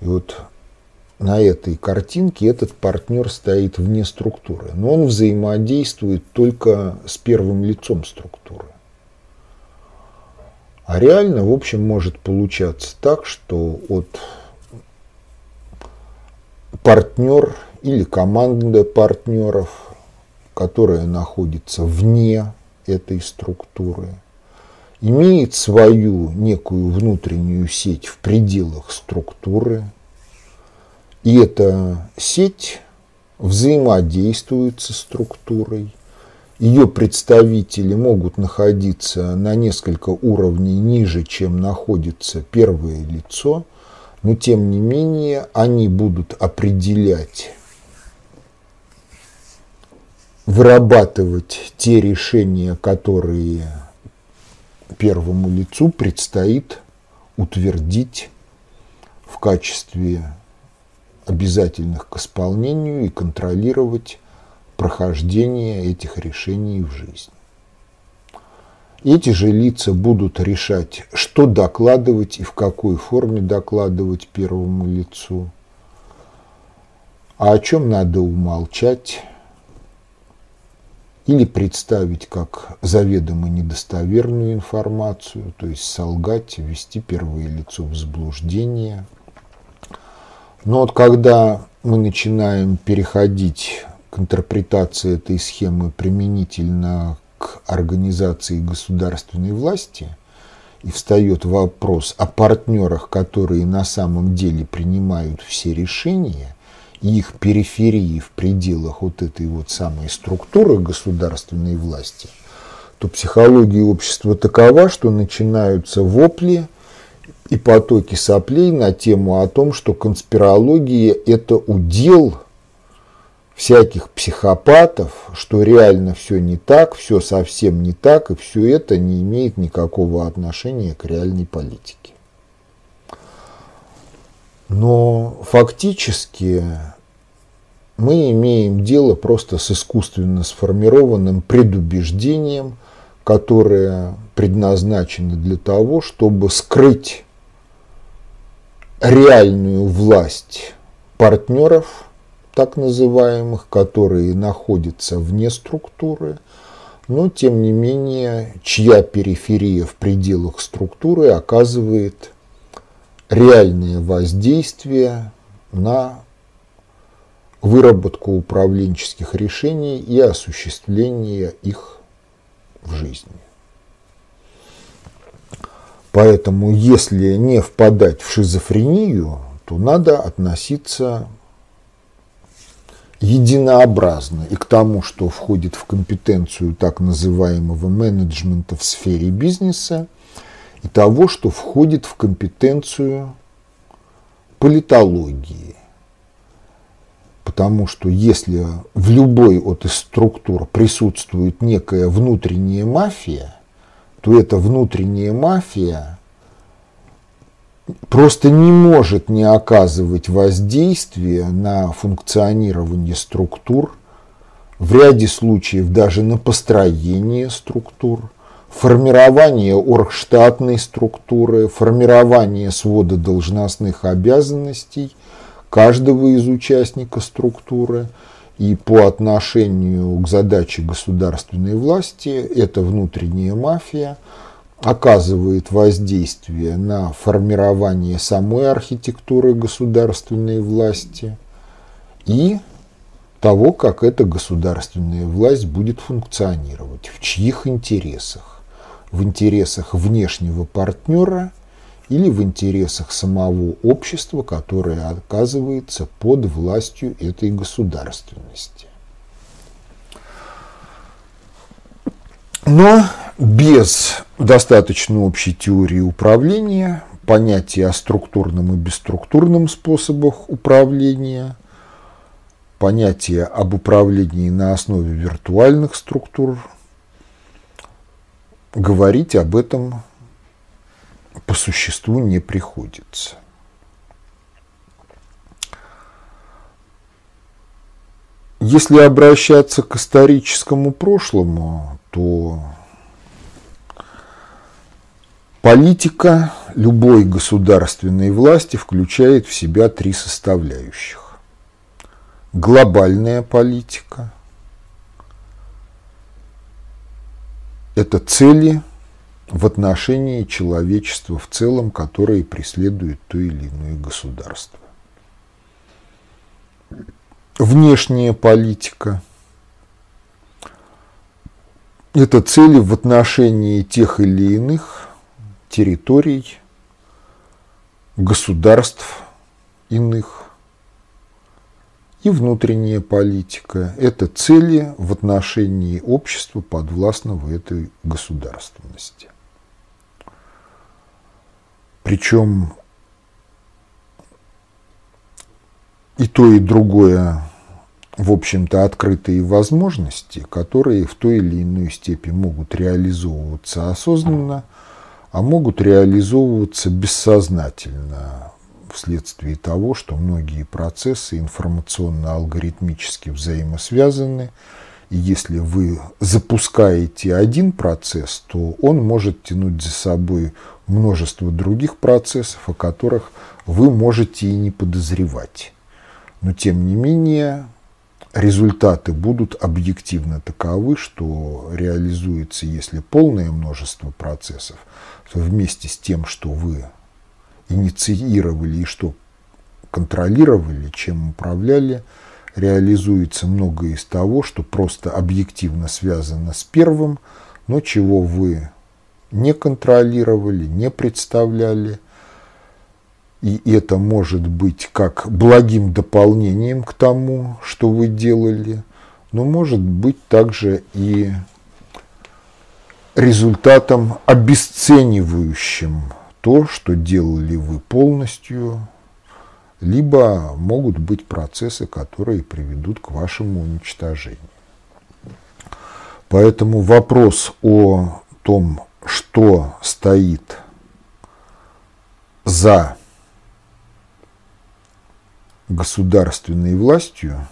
И вот на этой картинке этот партнер стоит вне структуры, но он взаимодействует только с первым лицом структуры. А реально, в общем, может получаться так, что от партнер или команда партнеров, которая находится вне этой структуры, имеет свою некую внутреннюю сеть в пределах структуры, и эта сеть взаимодействует со структурой, ее представители могут находиться на несколько уровней ниже, чем находится первое лицо, но тем не менее они будут определять, вырабатывать те решения, которые первому лицу предстоит утвердить в качестве обязательных к исполнению и контролировать прохождение этих решений в жизни. Эти же лица будут решать, что докладывать и в какой форме докладывать первому лицу, а о чем надо умолчать или представить как заведомо недостоверную информацию, то есть солгать, ввести первое лицо в заблуждение. Но вот когда мы начинаем переходить к интерпретации этой схемы применительно к организации государственной власти, и встает вопрос о партнерах, которые на самом деле принимают все решения, и их периферии в пределах вот этой вот самой структуры государственной власти, то психология общества такова, что начинаются вопли и потоки соплей на тему о том, что конспирология – это удел – всяких психопатов, что реально все не так, все совсем не так, и все это не имеет никакого отношения к реальной политике. Но фактически мы имеем дело просто с искусственно сформированным предубеждением, которое предназначено для того, чтобы скрыть реальную власть партнеров – так называемых, которые находятся вне структуры, но тем не менее, чья периферия в пределах структуры оказывает реальное воздействие на выработку управленческих решений и осуществление их в жизни. Поэтому, если не впадать в шизофрению, то надо относиться единообразно и к тому, что входит в компетенцию так называемого менеджмента в сфере бизнеса, и того, что входит в компетенцию политологии. Потому что если в любой от структур присутствует некая внутренняя мафия, то эта внутренняя мафия просто не может не оказывать воздействия на функционирование структур, в ряде случаев даже на построение структур, формирование оргштатной структуры, формирование свода должностных обязанностей каждого из участников структуры и по отношению к задаче государственной власти эта внутренняя мафия – оказывает воздействие на формирование самой архитектуры государственной власти и того, как эта государственная власть будет функционировать, в чьих интересах. В интересах внешнего партнера или в интересах самого общества, которое оказывается под властью этой государственности. Но без достаточно общей теории управления, понятия о структурном и бесструктурном способах управления, понятия об управлении на основе виртуальных структур, говорить об этом по существу не приходится. Если обращаться к историческому прошлому, то политика любой государственной власти включает в себя три составляющих. Глобальная политика – это цели в отношении человечества в целом, которые преследует то или иное государство. Внешняя политика – это цели в отношении тех или иных территорий, государств иных. И внутренняя политика – это цели в отношении общества, подвластного этой государственности. Причем и то, и другое в общем-то, открытые возможности, которые в той или иной степени могут реализовываться осознанно, а могут реализовываться бессознательно вследствие того, что многие процессы информационно-алгоритмически взаимосвязаны, если вы запускаете один процесс, то он может тянуть за собой множество других процессов, о которых вы можете и не подозревать. Но тем не менее, результаты будут объективно таковы, что реализуется, если полное множество процессов, то вместе с тем, что вы инициировали и что контролировали, чем управляли, реализуется многое из того, что просто объективно связано с первым, но чего вы не контролировали, не представляли – и это может быть как благим дополнением к тому, что вы делали, но может быть также и результатом обесценивающим то, что делали вы полностью, либо могут быть процессы, которые приведут к вашему уничтожению. Поэтому вопрос о том, что стоит за государственной властью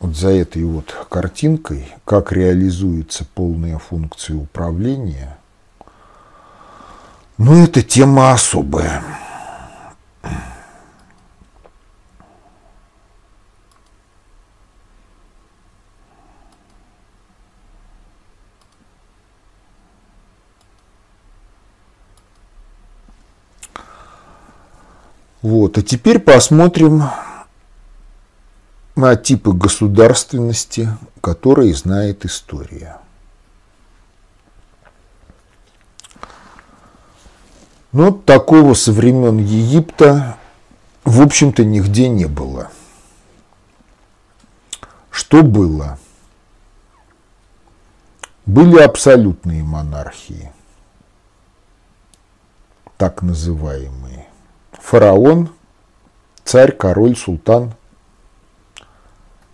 вот за этой вот картинкой, как реализуется полная функция управления, ну, это тема особая. Вот, а теперь посмотрим на типы государственности, которые знает история. Но такого со времен Египта, в общем-то, нигде не было. Что было? Были абсолютные монархии, так называемые. Фараон, царь, король, султан,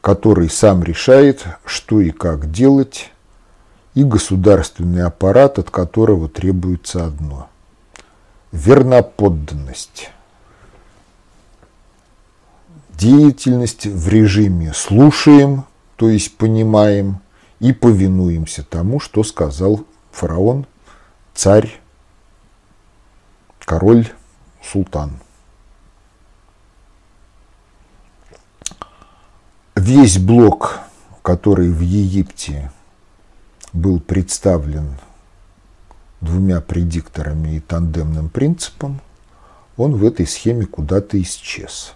который сам решает, что и как делать, и государственный аппарат, от которого требуется одно – верноподданность. Деятельность в режиме слушаем, то есть понимаем, и повинуемся тому, что сказал фараон, царь, король, султан. Весь блок, который в Египте был представлен двумя предикторами и тандемным принципом, он в этой схеме куда-то исчез.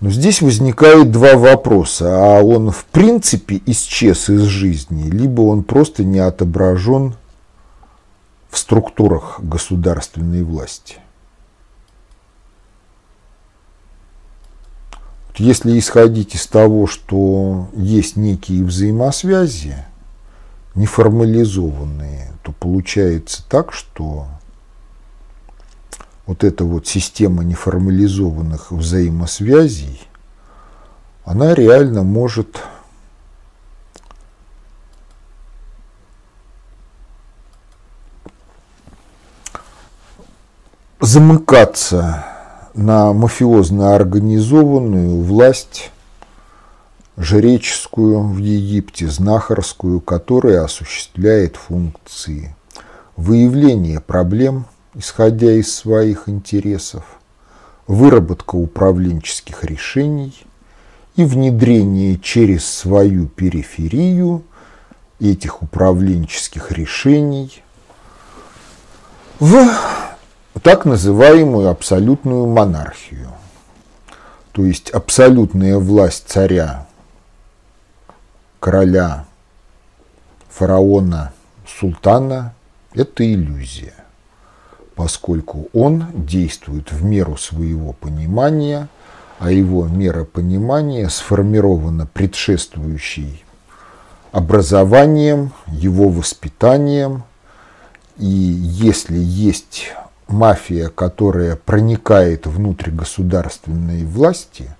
Но здесь возникает два вопроса. А он в принципе исчез из жизни, либо он просто не отображен в структурах государственной власти – Если исходить из того, что есть некие взаимосвязи, неформализованные, то получается так, что вот эта вот система неформализованных взаимосвязей, она реально может замыкаться на мафиозно организованную власть жреческую в Египте, знахарскую, которая осуществляет функции выявления проблем, исходя из своих интересов, выработка управленческих решений и внедрение через свою периферию этих управленческих решений в так называемую абсолютную монархию. То есть абсолютная власть царя, короля, фараона, султана – это иллюзия, поскольку он действует в меру своего понимания, а его мера понимания сформирована предшествующей образованием, его воспитанием, и если есть мафия, которая проникает внутрь государственной власти,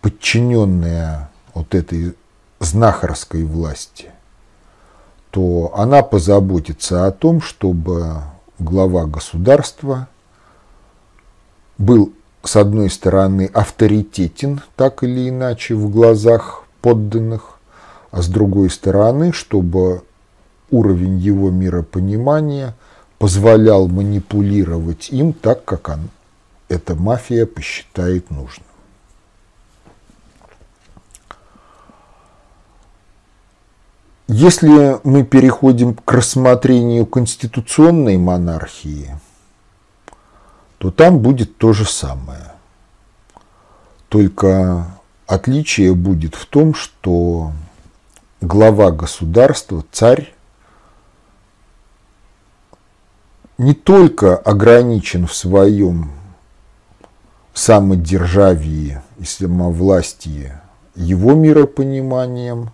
подчиненная вот этой знахарской власти, то она позаботится о том, чтобы глава государства был, с одной стороны, авторитетен, так или иначе, в глазах подданных, а с другой стороны, чтобы уровень его миропонимания – позволял манипулировать им так, как он, эта мафия посчитает нужным. Если мы переходим к рассмотрению конституционной монархии, то там будет то же самое. Только отличие будет в том, что глава государства, царь, не только ограничен в своем самодержавии и самовластии его миропониманием,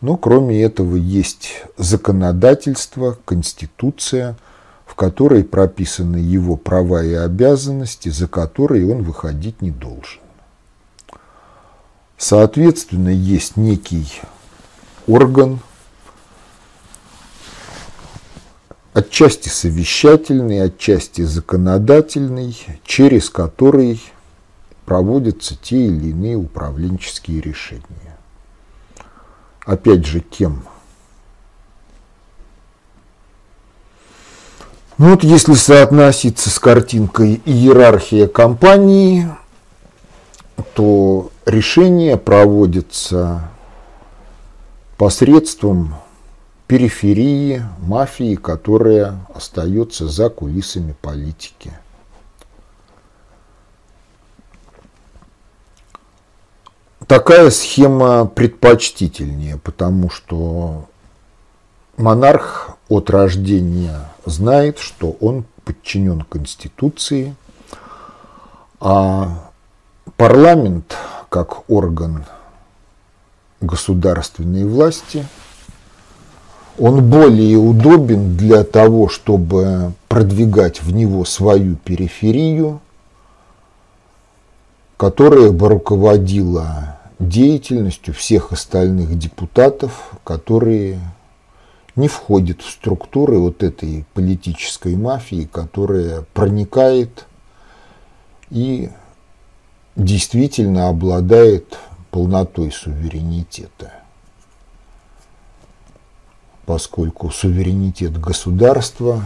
но кроме этого есть законодательство, конституция, в которой прописаны его права и обязанности, за которые он выходить не должен. Соответственно, есть некий орган, отчасти совещательный, отчасти законодательный, через который проводятся те или иные управленческие решения. Опять же, кем? Ну вот если соотноситься с картинкой иерархия компании, то решение проводится посредством периферии мафии, которая остается за кулисами политики. Такая схема предпочтительнее, потому что монарх от рождения знает, что он подчинен Конституции, а парламент, как орган государственной власти, он более удобен для того, чтобы продвигать в него свою периферию, которая бы руководила деятельностью всех остальных депутатов, которые не входят в структуры вот этой политической мафии, которая проникает и действительно обладает полнотой суверенитета. Поскольку суверенитет государства,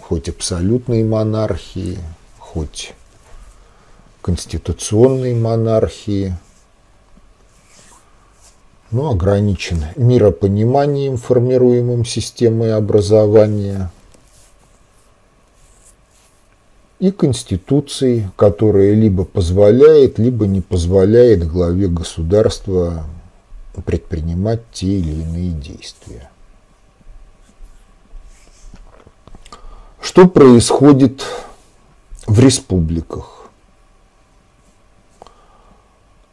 хоть абсолютной монархии, хоть конституционной монархии – ну, ограничен миропониманием, формируемым системой образования, и Конституцией, которая либо позволяет, либо не позволяет главе государства предпринимать те или иные действия. Что происходит в республиках?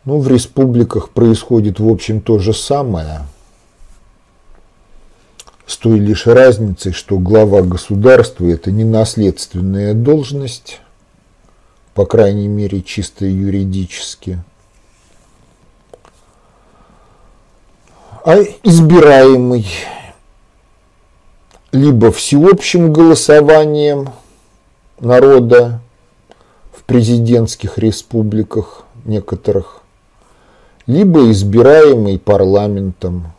Ну, в республиках происходит, в общем, то же самое. С той лишь разницей, что глава государства – это не наследственная должность, по крайней мере, чисто юридически, а избираемый либо всеобщим голосованием народа в президентских республиках некоторых, либо избираемый парламентом,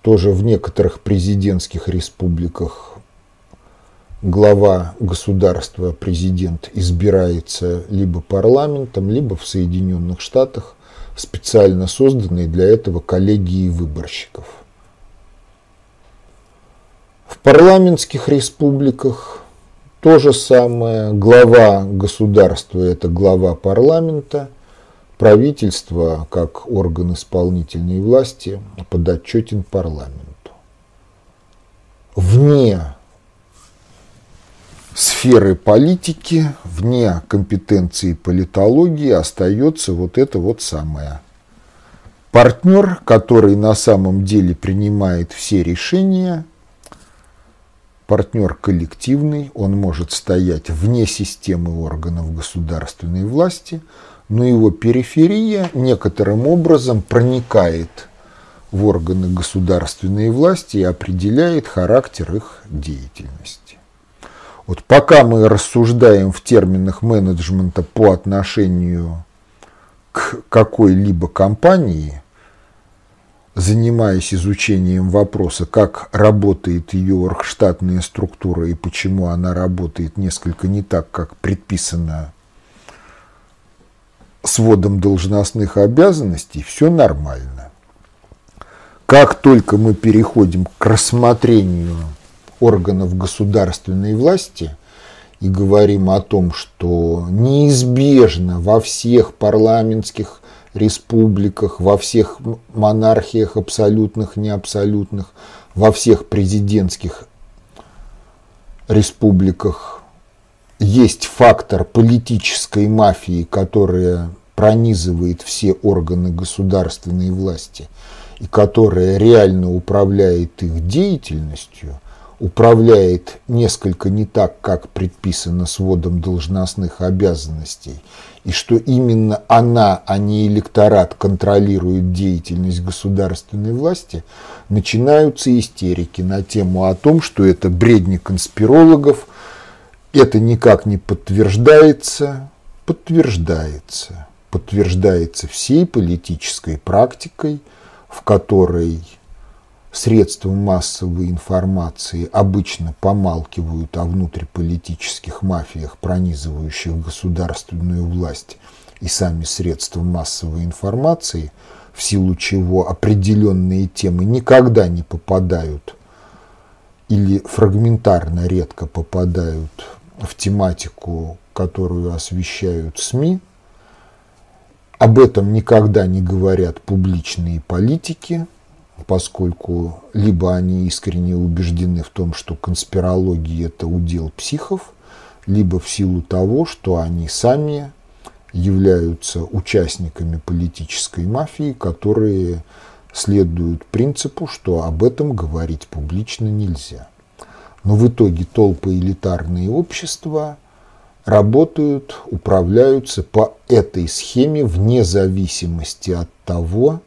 тоже в некоторых президентских республиках глава государства, президент избирается либо парламентом, либо в Соединенных Штатах специально созданной для этого коллегии выборщиков. В парламентских республиках то же самое. Глава государства – это глава парламента – Правительство, как орган исполнительной власти, подотчетен парламенту. Вне сферы политики, вне компетенции политологии остается вот это вот самое. Партнер, который на самом деле принимает все решения, партнер коллективный, он может стоять вне системы органов государственной власти – но его периферия некоторым образом проникает в органы государственной власти и определяет характер их деятельности. Вот пока мы рассуждаем в терминах менеджмента по отношению к какой-либо компании, занимаясь изучением вопроса, как работает ее оргштатная структура и почему она работает несколько не так, как предписано сводом должностных обязанностей все нормально. Как только мы переходим к рассмотрению органов государственной власти и говорим о том, что неизбежно во всех парламентских республиках, во всех монархиях абсолютных, неабсолютных, во всех президентских республиках есть фактор политической мафии, которая пронизывает все органы государственной власти и которая реально управляет их деятельностью, управляет несколько не так, как предписано сводом должностных обязанностей, и что именно она, а не электорат, контролирует деятельность государственной власти, начинаются истерики на тему о том, что это бредни конспирологов – это никак не подтверждается, подтверждается. Подтверждается всей политической практикой, в которой средства массовой информации обычно помалкивают о внутриполитических мафиях, пронизывающих государственную власть, и сами средства массовой информации в силу чего определенные темы никогда не попадают или фрагментарно редко попадают в тематику, которую освещают СМИ. Об этом никогда не говорят публичные политики, поскольку либо они искренне убеждены в том, что конспирология – это удел психов, либо в силу того, что они сами являются участниками политической мафии, которые следуют принципу, что об этом говорить публично нельзя. Но в итоге толпы элитарные общества работают, управляются по этой схеме вне зависимости от того,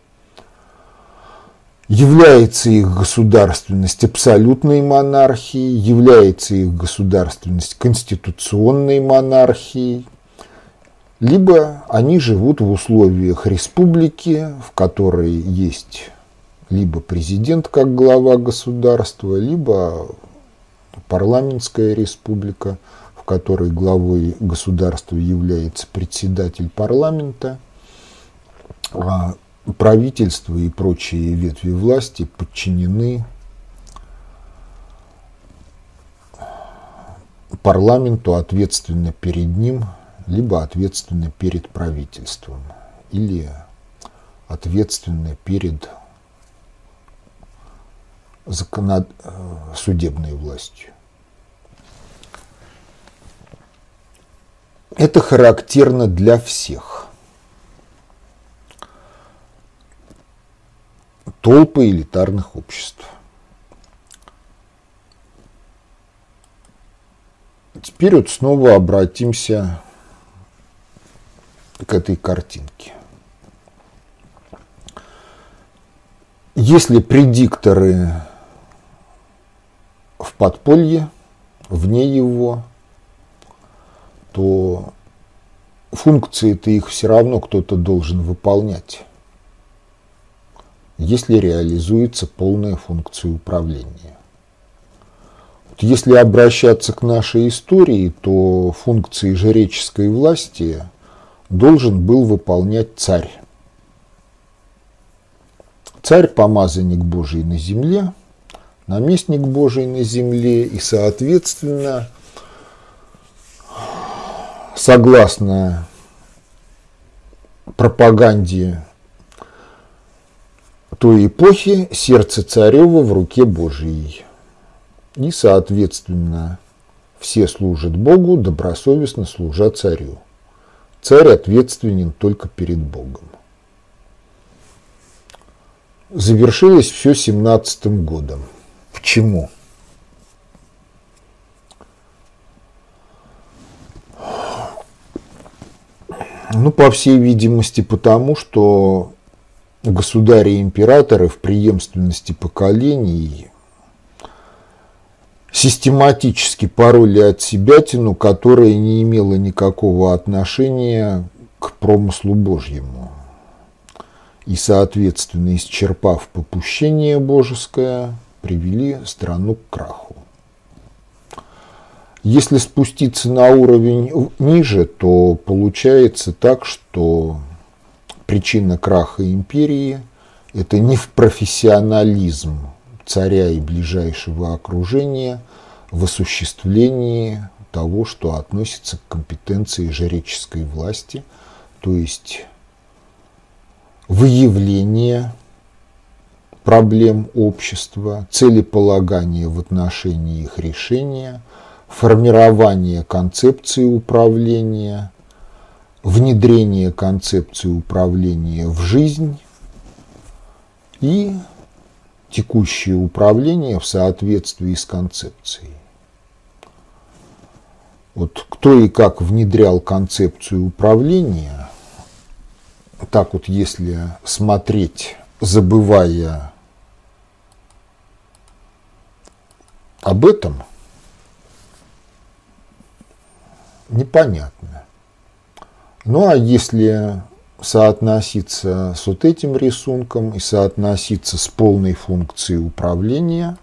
является их государственность абсолютной монархией, является их государственность конституционной монархией, либо они живут в условиях республики, в которой есть либо президент как глава государства, либо парламентская республика, в которой главой государства является председатель парламента, а правительство и прочие ветви власти подчинены парламенту ответственно перед ним либо ответственны перед правительством, или ответственны перед законод... Э, судебной властью. Это характерно для всех. Толпы элитарных обществ. Теперь вот снова обратимся к этой картинке. Если предикторы в подполье, вне его, то функции-то их все равно кто-то должен выполнять, если реализуется полная функция управления. Если обращаться к нашей истории, то функции жреческой власти – должен был выполнять царь. Царь – помазанник Божий на земле, наместник Божий на земле и, соответственно, согласно пропаганде той эпохи, сердце царева в руке Божией. И, соответственно, все служат Богу, добросовестно служат царю. Царь ответственен только перед Богом. Завершилось все семнадцатым годом. Почему? Ну, по всей видимости, потому что императоры в преемственности поколений систематически пароли от себятину, которая не имела никакого отношения к промыслу Божьему. И, соответственно, исчерпав попущение божеское, привели страну к краху. Если спуститься на уровень ниже, то получается так, что причина краха империи – это не в профессионализм царя и ближайшего окружения в осуществлении того, что относится к компетенции жреческой власти, то есть выявление проблем общества, целеполагание в отношении их решения, формирование концепции управления, внедрение концепции управления в жизнь и текущее управление в соответствии с концепцией. Вот кто и как внедрял концепцию управления, так вот если смотреть, забывая об этом, непонятно. Ну а если соотноситься с вот этим рисунком и соотноситься с полной функцией управления,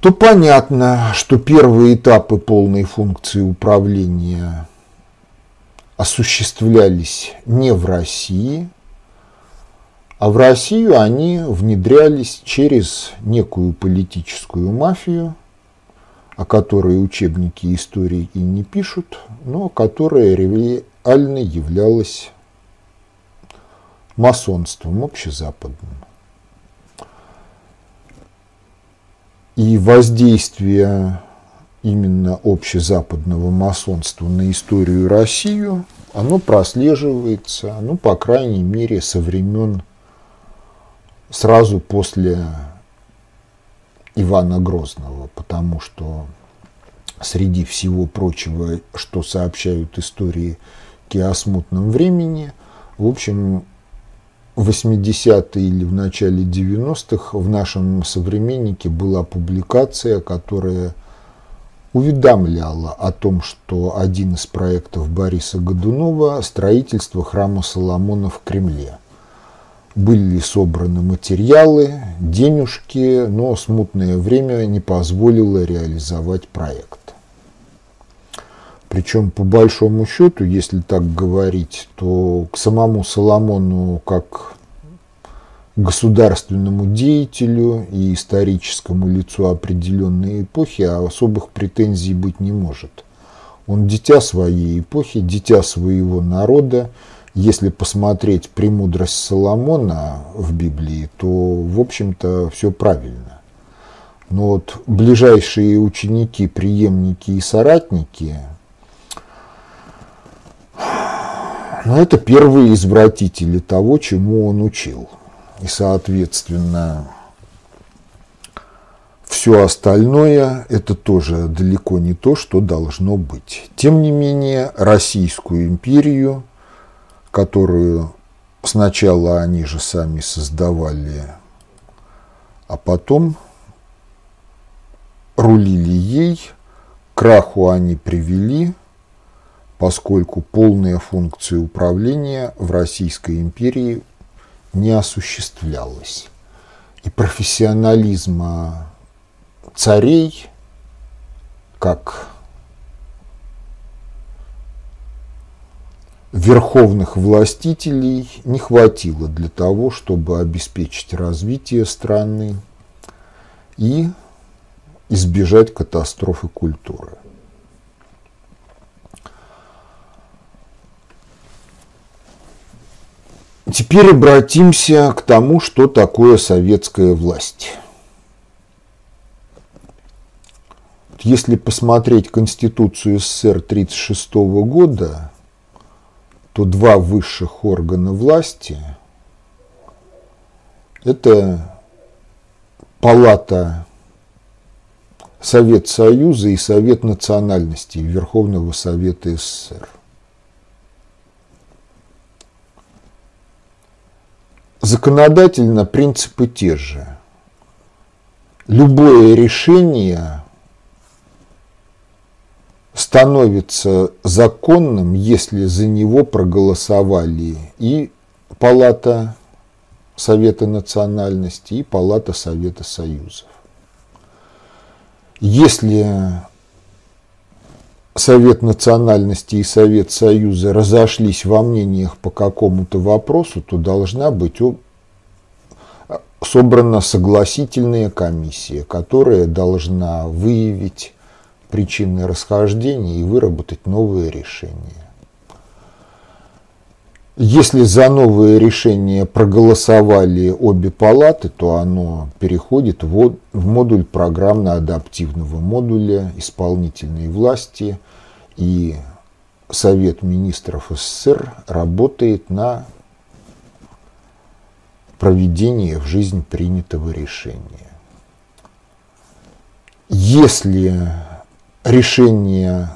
то понятно, что первые этапы полной функции управления осуществлялись не в России, а в Россию они внедрялись через некую политическую мафию, о которой учебники истории и не пишут, но которая реально являлась масонством общезападным. И воздействие именно общезападного масонства на историю Россию, оно прослеживается, ну, по крайней мере, со времен сразу после Ивана Грозного, потому что среди всего прочего, что сообщают истории о смутном времени, в общем, в 80-е или в начале 90-х в нашем современнике была публикация, которая уведомляла о том, что один из проектов Бориса Годунова – строительство храма Соломона в Кремле. Были собраны материалы, денежки, но смутное время не позволило реализовать проект. Причем, по большому счету, если так говорить, то к самому Соломону, как государственному деятелю и историческому лицу определенной эпохи, а особых претензий быть не может. Он дитя своей эпохи, дитя своего народа. Если посмотреть премудрость Соломона в Библии, то, в общем-то, все правильно. Но вот ближайшие ученики, преемники и соратники ну, это первые извратители того, чему он учил. И, соответственно, все остальное – это тоже далеко не то, что должно быть. Тем не менее, Российскую империю, которую сначала они же сами создавали, а потом рулили ей, краху они привели – поскольку полная функция управления в Российской империи не осуществлялась. И профессионализма царей, как верховных властителей, не хватило для того, чтобы обеспечить развитие страны и избежать катастрофы культуры. Теперь обратимся к тому, что такое советская власть. Если посмотреть Конституцию СССР 1936 года, то два высших органа власти – это Палата Совет Союза и Совет национальностей Верховного Совета СССР. Законодательно принципы те же. Любое решение становится законным, если за него проголосовали и Палата Совета национальности, и Палата Совета Союзов. Если Совет национальности и Совет Союза разошлись во мнениях по какому-то вопросу, то должна быть собрана согласительная комиссия, которая должна выявить причины расхождения и выработать новые решения. Если за новое решение проголосовали обе палаты, то оно переходит в модуль программно-адаптивного модуля исполнительной власти, и Совет министров СССР работает на проведение в жизнь принятого решения. Если решение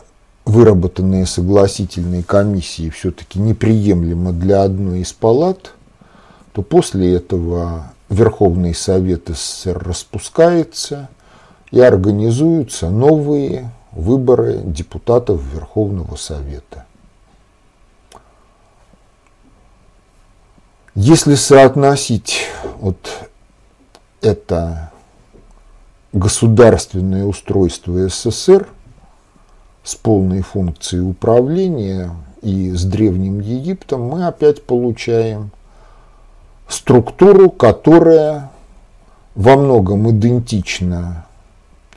выработанные согласительные комиссии все-таки неприемлемо для одной из палат, то после этого Верховный Совет СССР распускается и организуются новые выборы депутатов Верховного Совета. Если соотносить вот это государственное устройство СССР – с полной функцией управления и с Древним Египтом, мы опять получаем структуру, которая во многом идентична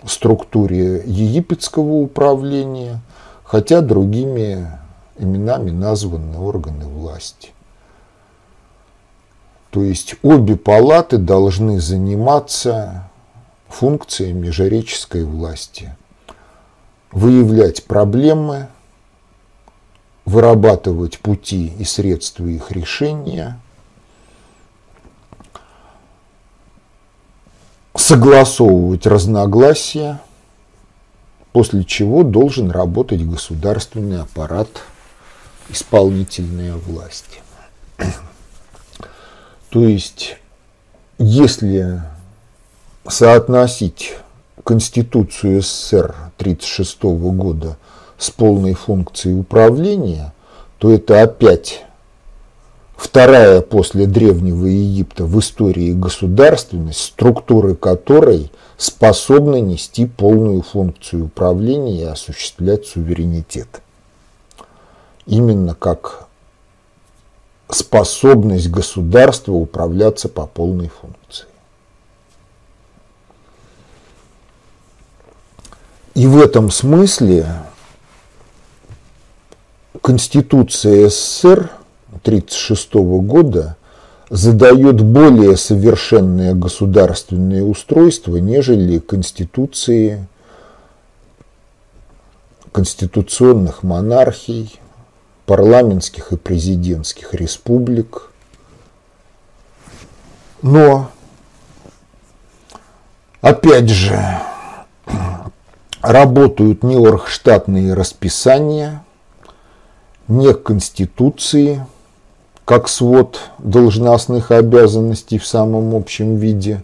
структуре египетского управления, хотя другими именами названы органы власти. То есть обе палаты должны заниматься функциями жреческой власти. Выявлять проблемы, вырабатывать пути и средства их решения, согласовывать разногласия, после чего должен работать государственный аппарат, исполнительная власть. То есть, если соотносить Конституцию СССР 1936 года с полной функцией управления, то это опять вторая после Древнего Египта в истории государственность, структуры которой способны нести полную функцию управления и осуществлять суверенитет. Именно как способность государства управляться по полной функции. И в этом смысле Конституция СССР 1936 года задает более совершенное государственное устройство, нежели Конституции конституционных монархий, парламентских и президентских республик. Но, опять же, работают не оргштатные расписания, не конституции, как свод должностных обязанностей в самом общем виде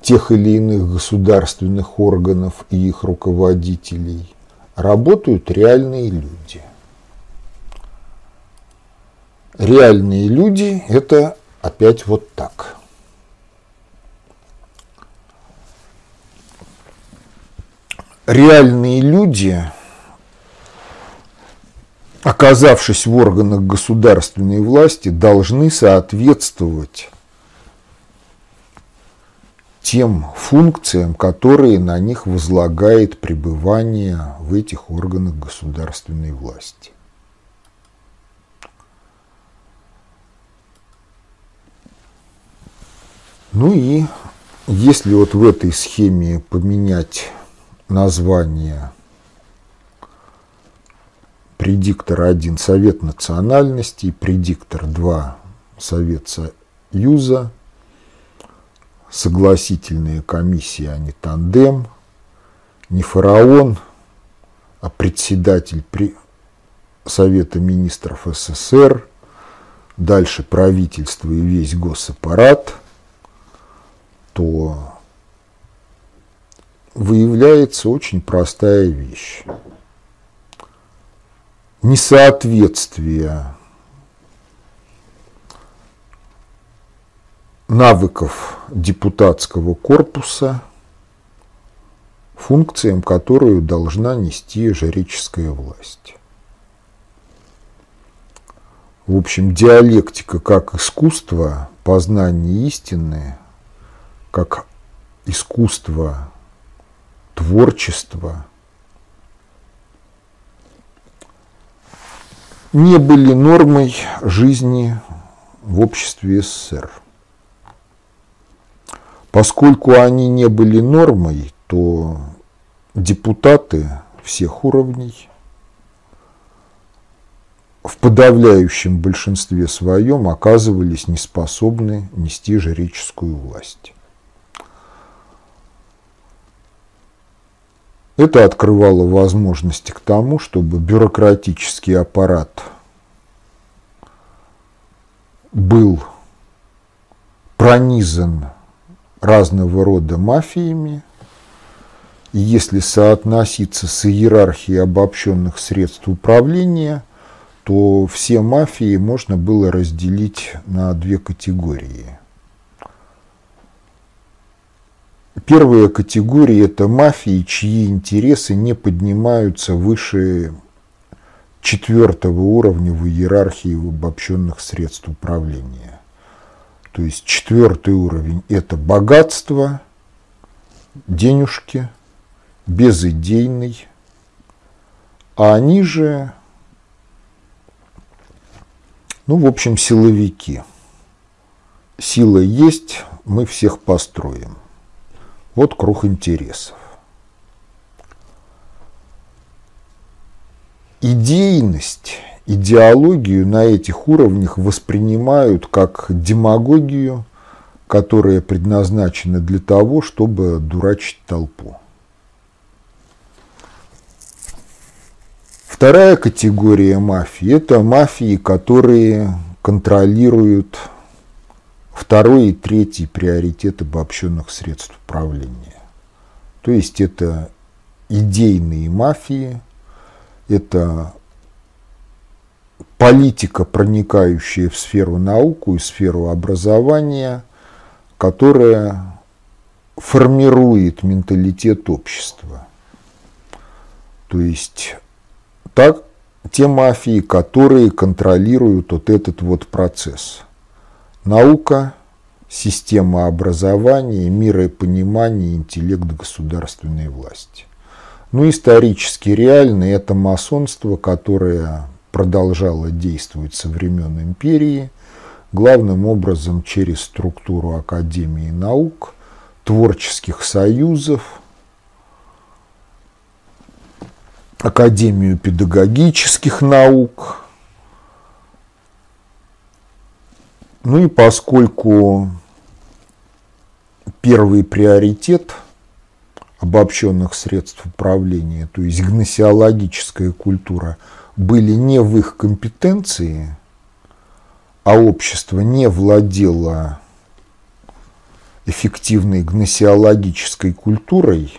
тех или иных государственных органов и их руководителей, работают реальные люди. Реальные люди – это опять вот так. Реальные люди, оказавшись в органах государственной власти, должны соответствовать тем функциям, которые на них возлагает пребывание в этих органах государственной власти. Ну и если вот в этой схеме поменять название. Предиктор 1 Совет национальностей, предиктор 2 Совет Союза – согласительные комиссии, а не тандем, не фараон, а председатель при... Совета министров СССР, дальше правительство и весь госаппарат, то выявляется очень простая вещь. Несоответствие навыков депутатского корпуса, функциям, которую должна нести жреческая власть. В общем, диалектика как искусство познания истины, как искусство творчества не были нормой жизни в обществе СССР. Поскольку они не были нормой, то депутаты всех уровней в подавляющем большинстве своем оказывались неспособны нести жреческую власть. Это открывало возможности к тому, чтобы бюрократический аппарат был пронизан разного рода мафиями. И если соотноситься с иерархией обобщенных средств управления, то все мафии можно было разделить на две категории. Первая категория – это мафии, чьи интересы не поднимаются выше четвертого уровня в иерархии обобщенных средств управления. То есть четвертый уровень – это богатство, денежки, безыдейный, а они же, ну, в общем, силовики. Сила есть, мы всех построим. Вот круг интересов. Идейность, идеологию на этих уровнях воспринимают как демагогию, которая предназначена для того, чтобы дурачить толпу. Вторая категория мафии – это мафии, которые контролируют второй и третий приоритет обобщенных средств управления. То есть это идейные мафии, это политика, проникающая в сферу науку и сферу образования, которая формирует менталитет общества. То есть так, те мафии, которые контролируют вот этот вот процесс. Наука, система образования, миропонимание, интеллект государственной власти. Ну, исторически реально это масонство, которое продолжало действовать со времен империи, главным образом через структуру Академии наук, творческих союзов – Академию педагогических наук. Ну и поскольку первый приоритет обобщенных средств управления, то есть гносеологическая культура, были не в их компетенции, а общество не владело эффективной гносеологической культурой,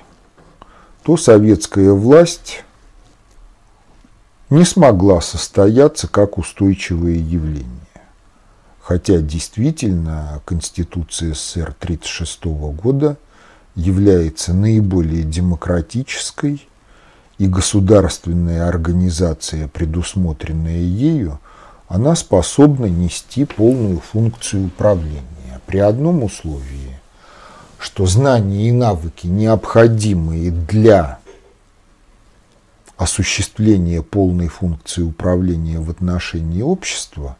то советская власть не смогла состояться как устойчивое явление. Хотя действительно Конституция СССР 1936 года является наиболее демократической, и государственная организация, предусмотренная ею, она способна нести полную функцию управления. При одном условии, что знания и навыки, необходимые для осуществление полной функции управления в отношении общества,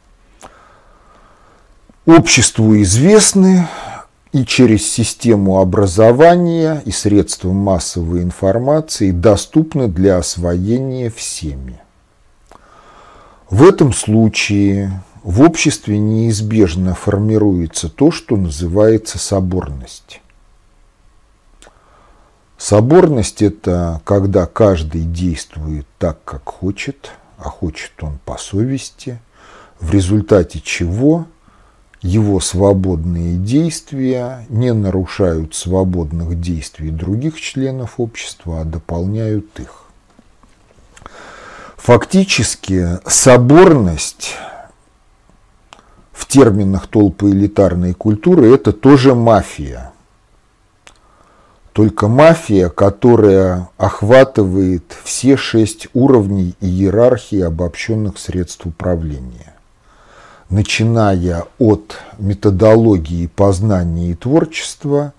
обществу известны и через систему образования и средства массовой информации доступны для освоения всеми. В этом случае в обществе неизбежно формируется то, что называется соборность. Соборность – это когда каждый действует так, как хочет, а хочет он по совести, в результате чего его свободные действия не нарушают свободных действий других членов общества, а дополняют их. Фактически соборность в терминах толпы элитарной культуры – это тоже мафия – только мафия, которая охватывает все шесть уровней иерархии обобщенных средств управления. Начиная от методологии познания и творчества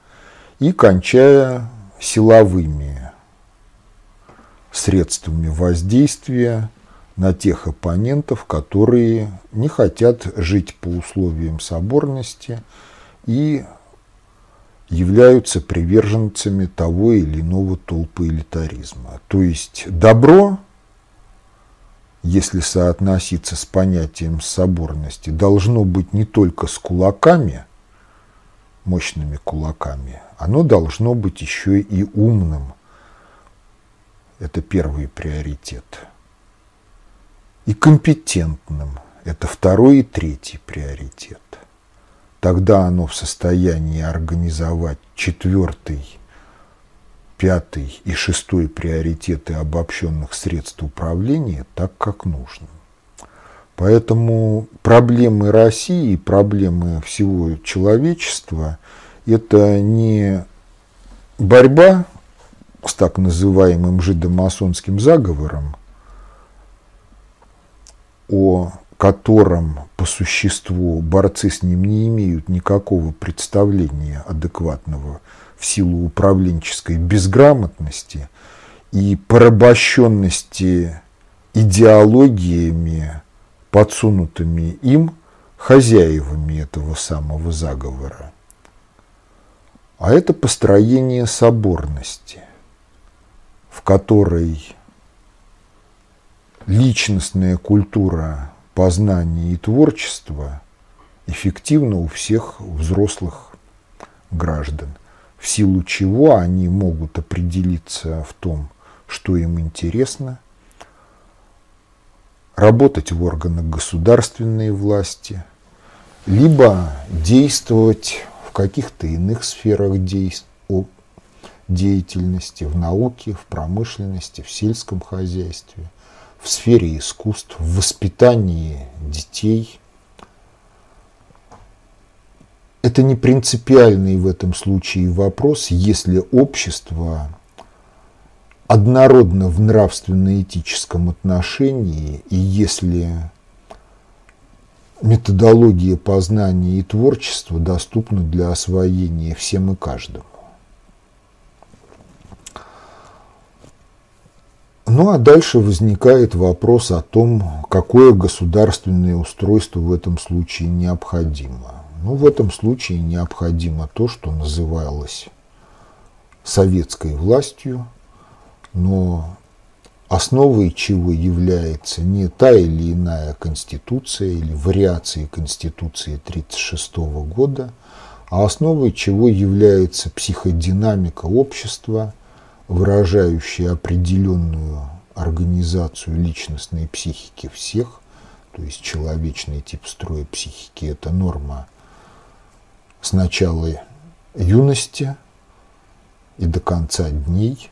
и кончая силовыми средствами воздействия на тех оппонентов, которые не хотят жить по условиям соборности и являются приверженцами того или иного толпы элитаризма. То есть добро, если соотноситься с понятием соборности, должно быть не только с кулаками, мощными кулаками, оно должно быть еще и умным. Это первый приоритет. И компетентным. Это второй и третий приоритет тогда оно в состоянии организовать четвертый, пятый и шестой приоритеты обобщенных средств управления так, как нужно. Поэтому проблемы России проблемы всего человечества – это не борьба с так называемым жидомасонским заговором, о котором по существу борцы с ним не имеют никакого представления адекватного в силу управленческой безграмотности и порабощенности идеологиями, подсунутыми им хозяевами этого самого заговора. А это построение соборности, в которой личностная культура познания и творчества эффективна у всех взрослых граждан, в силу чего они могут определиться в том, что им интересно, работать в органах государственной власти, либо действовать в каких-то иных сферах деятельности, в науке, в промышленности, в сельском хозяйстве, в сфере искусств, в воспитании детей. Это не принципиальный в этом случае вопрос, если общество однородно в нравственно-этическом отношении, и если методология познания и творчества доступна для освоения всем и каждому. Ну а дальше возникает вопрос о том, какое государственное устройство в этом случае необходимо. Ну, в этом случае необходимо то, что называлось советской властью, но основой чего является не та или иная конституция или вариации конституции 1936 года, а основой чего является психодинамика общества – выражающие определенную организацию личностной психики всех, то есть человечный тип строя психики – это норма с начала юности и до конца дней.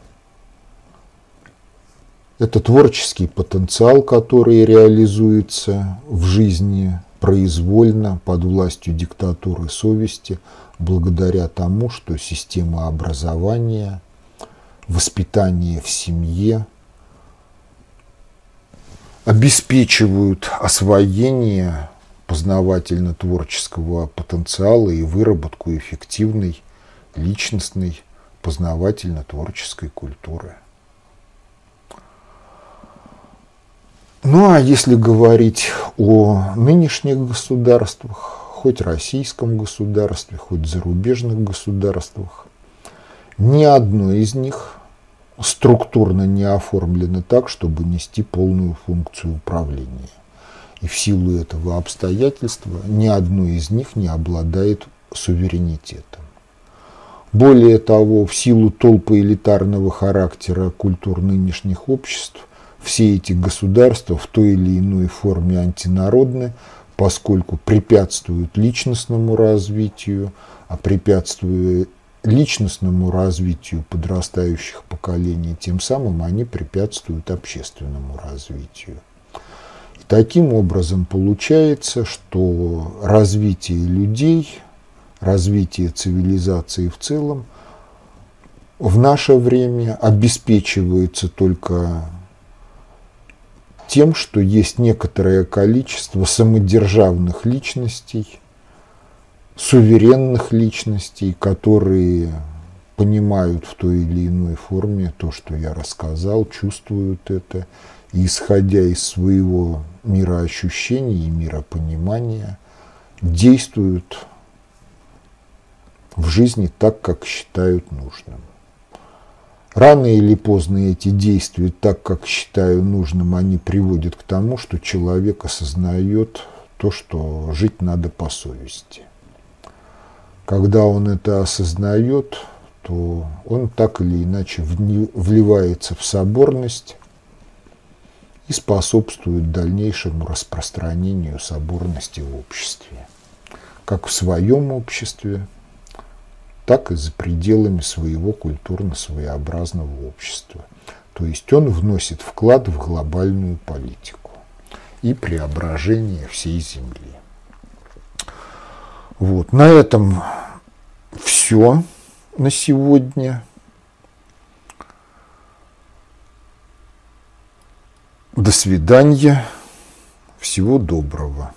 Это творческий потенциал, который реализуется в жизни произвольно под властью диктатуры совести, благодаря тому, что система образования – воспитание в семье, обеспечивают освоение познавательно-творческого потенциала и выработку эффективной личностной познавательно-творческой культуры. Ну а если говорить о нынешних государствах, хоть российском государстве, хоть зарубежных государствах, ни одно из них структурно не оформлено так, чтобы нести полную функцию управления. И в силу этого обстоятельства ни одно из них не обладает суверенитетом. Более того, в силу толпы элитарного характера культур нынешних обществ, все эти государства в той или иной форме антинародны, поскольку препятствуют личностному развитию, а препятствуя личностному развитию подрастающих поколений, тем самым они препятствуют общественному развитию. Таким образом получается, что развитие людей, развитие цивилизации в целом в наше время обеспечивается только тем, что есть некоторое количество самодержавных личностей – суверенных личностей, которые понимают в той или иной форме то, что я рассказал, чувствуют это, исходя из своего мироощущения и миропонимания, действуют в жизни так, как считают нужным. Рано или поздно эти действия, так как считаю нужным, они приводят к тому, что человек осознает то, что жить надо по совести – когда он это осознает, то он так или иначе вливается в соборность и способствует дальнейшему распространению соборности в обществе. Как в своем обществе, так и за пределами своего культурно-своеобразного общества. То есть он вносит вклад в глобальную политику и преображение всей Земли. Вот. На этом все на сегодня. До свидания. Всего доброго.